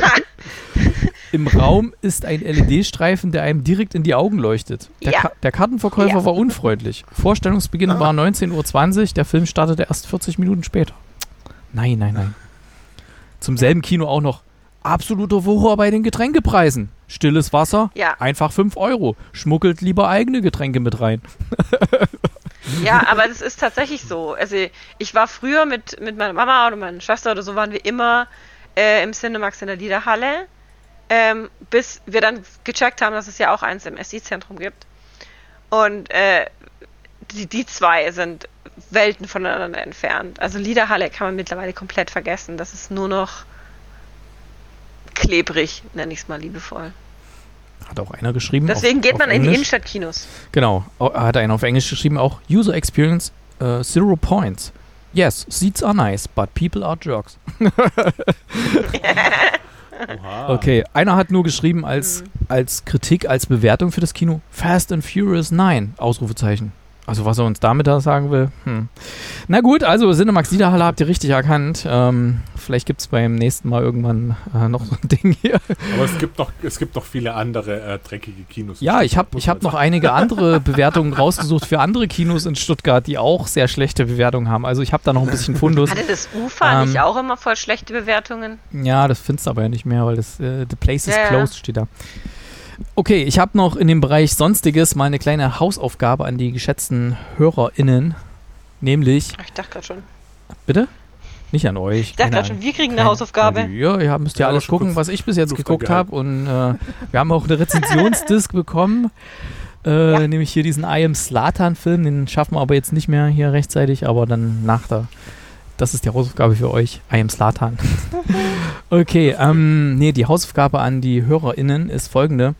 Im Raum ist ein LED-Streifen, der einem direkt in die Augen leuchtet. Der, Ja. Ka der Kartenverkäufer Ja. war unfreundlich. Vorstellungsbeginn war 19.20 Uhr, der Film startete erst 40 Minuten später. Nein, nein, nein. Zum selben Kino auch noch absoluter Wucher bei den Getränkepreisen. Stilles Wasser, Ja. einfach 5 Euro. Schmuggelt lieber eigene Getränke mit rein. Ja, aber das ist tatsächlich so. Also ich war früher mit, mit meiner Mama oder meiner Schwester oder so, waren wir immer äh, im Cinemax in der Liederhalle, ähm, bis wir dann gecheckt haben, dass es ja auch eins im SI-Zentrum gibt. Und äh, die, die zwei sind Welten voneinander entfernt. Also Liederhalle kann man mittlerweile komplett vergessen. Das ist nur noch klebrig, nenne ich es mal liebevoll. Hat auch einer geschrieben. Deswegen auf, geht man in die. Innenstadtkinos. Genau, au- hat einer auf Englisch geschrieben, auch User Experience äh, Zero Points. Yes, seats are nice, but people are jerks. Oha. Okay, einer hat nur geschrieben als, Mhm. als Kritik, als Bewertung für das Kino Fast and Furious 9, Ausrufezeichen. Also was er uns damit da sagen will. Hm. Na gut, also Cinemax Niederhalle habt ihr richtig erkannt. Ähm, vielleicht gibt es beim nächsten Mal irgendwann äh, noch so ein Ding hier. Aber es gibt noch, es gibt noch viele andere äh, dreckige Kinos. in Ja, ich habe ich hab noch einige andere Bewertungen rausgesucht für andere Kinos in Stuttgart, die auch sehr schlechte Bewertungen haben. Also ich habe da noch ein bisschen Fundus. Hatte das Ufer Ähm, nicht auch immer voll schlechte Bewertungen? Ja, das findest du aber ja nicht mehr, weil das äh, The Place is Ja, ja. closed steht da. Okay, ich habe noch in dem Bereich Sonstiges mal eine kleine Hausaufgabe an die geschätzten HörerInnen. Nämlich, Ach, Ich dachte gerade schon. bitte? Nicht an euch. Ich dachte gerade schon, wir kriegen eine Hausaufgabe. Ja, ihr müsst ja Ja, alles gucken, was ich bis jetzt Luft geguckt habe. Und äh, wir haben auch eine Rezensionsdisk bekommen. Äh, Ja. Nämlich hier diesen I Am Slatan-Film. Den schaffen wir aber jetzt nicht mehr hier rechtzeitig, aber dann nach der. Das ist die Hausaufgabe für euch. I Am Slatan. okay, ähm, nee, die Hausaufgabe an die HörerInnen ist folgende.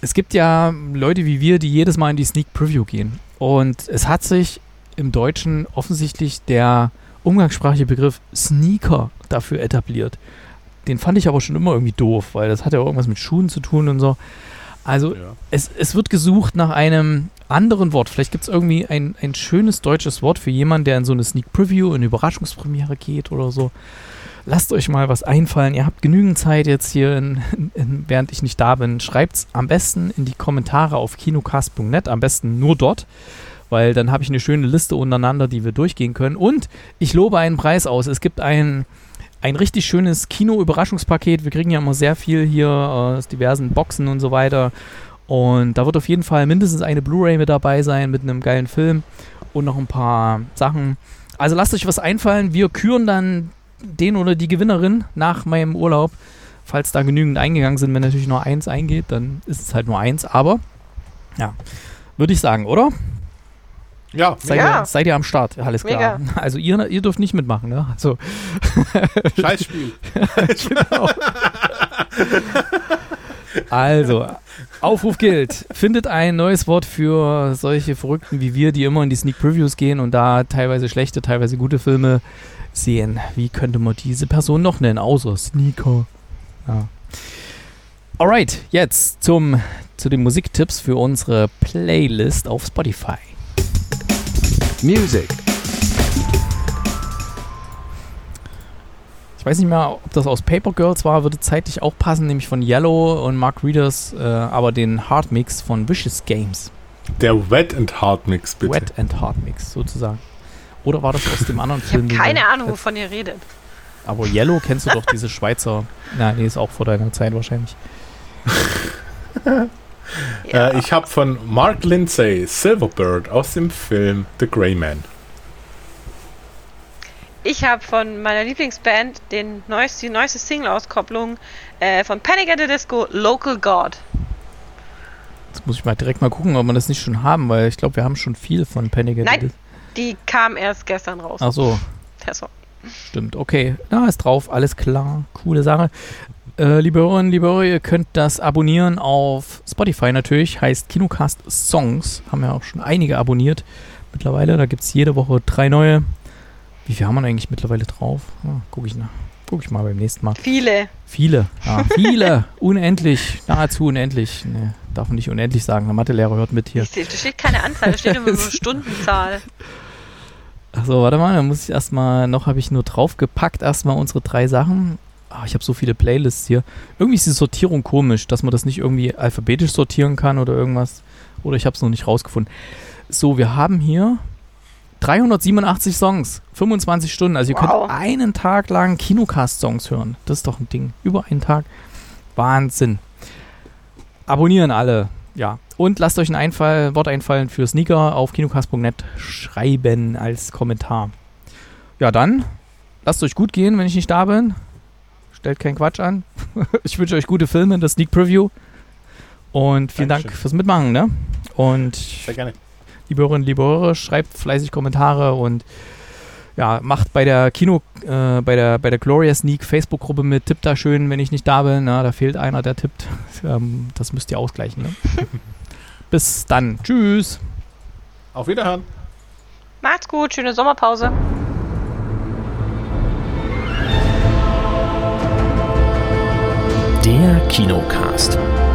Es gibt ja Leute wie wir, die jedes Mal in die Sneak Preview gehen. Und es hat sich im Deutschen offensichtlich der umgangssprachliche Begriff Sneaker dafür etabliert. Den fand ich aber schon immer irgendwie doof, weil das hat ja irgendwas mit Schuhen zu tun und so. Also Ja. es, es wird gesucht nach einem anderen Wort. Vielleicht gibt es irgendwie ein, ein schönes deutsches Wort für jemanden, der in so eine Sneak Preview, in eine Überraschungspremiere geht oder so. Lasst euch mal was einfallen. Ihr habt genügend Zeit jetzt hier, in, in, während ich nicht da bin. Schreibt es am besten in die Kommentare auf kinocast.net. Am besten nur dort, weil dann habe ich eine schöne Liste untereinander, die wir durchgehen können. Und ich lobe einen Preis aus. Es gibt ein, ein richtig schönes Kino-Überraschungspaket. Wir kriegen ja immer sehr viel hier aus diversen Boxen und so weiter. Und da wird auf jeden Fall mindestens eine Blu-ray mit dabei sein mit einem geilen Film und noch ein paar Sachen. Also lasst euch was einfallen. Wir küren dann den oder die Gewinnerin nach meinem Urlaub. Falls da genügend eingegangen sind, wenn natürlich nur eins eingeht, dann ist es halt nur eins. Aber ja, würde ich sagen, oder? Ja, Seid, Ja. ihr, seid ihr am Start? Alles klar. Mega. Also ihr, ihr dürft nicht mitmachen, ne? Also, Scheißspiel. genau. Also, Aufruf gilt. Findet ein neues Wort für solche Verrückten wie wir, die immer in die Sneak Previews gehen und da teilweise schlechte, teilweise gute Filme sehen. Wie könnte man diese Person noch nennen? Außer Sneaker. Ja. Alright, jetzt zum, zu den Musiktipps für unsere Playlist auf Spotify. Music. Ich weiß nicht mehr, ob das aus Paper Girls war, würde zeitlich auch passen, nämlich von Yellow und Mark Readers, äh, aber den Hard Mix von Vicious Games. Der Wet and Hard Mix, bitte. Wet and Hard Mix sozusagen. Oder war das aus dem anderen Ich habe Film? keine Ahnung, wovon ihr redet. Aber Yellow kennst du doch, diese Schweizer. Na, nee, ist auch vor deiner Zeit wahrscheinlich. Ja. Äh, ich habe von Mark Lindsay Silverbird aus dem Film The Grey Man. Ich habe von meiner Lieblingsband den neuest, die neueste Single-Auskopplung äh, von Panic at the Disco, Local God. Jetzt muss ich mal direkt mal gucken, ob wir das nicht schon haben, weil ich glaube, wir haben schon viel von Panic at the Nein. Dis- Die kam erst gestern raus. Ach so, Der Song. Stimmt, okay. Na, ist drauf, alles klar. Coole Sache. Äh, liebe Hörerinnen, liebe Hörer, ihr könnt das abonnieren auf Spotify natürlich. Heißt Kinocast Songs. Haben ja auch schon einige abonniert mittlerweile. Da gibt es jede Woche drei neue. Wie viel haben wir eigentlich mittlerweile drauf? Ah, guck ich nach. Guck ich mal beim nächsten Mal. Viele. Viele, ja, viele. unendlich, nahezu unendlich. Nee, darf man nicht unendlich sagen. Der Mathelehrer hört mit hier. Da steht keine Anzahl, da steht immer nur Stundenzahl. Achso, warte mal, dann muss ich erstmal, noch habe ich nur draufgepackt, erstmal unsere drei Sachen. Ah, ich habe so viele Playlists hier. Irgendwie ist die Sortierung komisch, dass man das nicht irgendwie alphabetisch sortieren kann oder irgendwas. Oder ich habe es noch nicht rausgefunden. So, wir haben hier 387 Songs, 25 Stunden. Also ihr Wow. könnt einen Tag lang Kinocast-Songs hören. Das ist doch ein Ding. Über einen Tag. Wahnsinn. Abonnieren alle. Ja. Und lasst euch ein Einfall, Wort einfallen für Sneaker auf kinocast.net schreiben als Kommentar. Ja, dann lasst euch gut gehen, wenn ich nicht da bin. Stellt keinen Quatsch an. ich wünsche euch gute Filme in der Sneak Preview. Und vielen Dank Dankeschön. fürs Mitmachen, ne? Und Sehr gerne. liebe Hörerinnen, liebe Hörer, schreibt fleißig Kommentare und ja, macht bei der Kino, äh, bei der, bei der Gloria Sneak Facebook-Gruppe mit, tippt da schön, wenn ich nicht da bin. Na, da fehlt einer, der tippt. Ähm, das müsst ihr ausgleichen, ne? Bis dann. Tschüss. Auf Wiederhören. Macht's gut, schöne Sommerpause. Kinocast.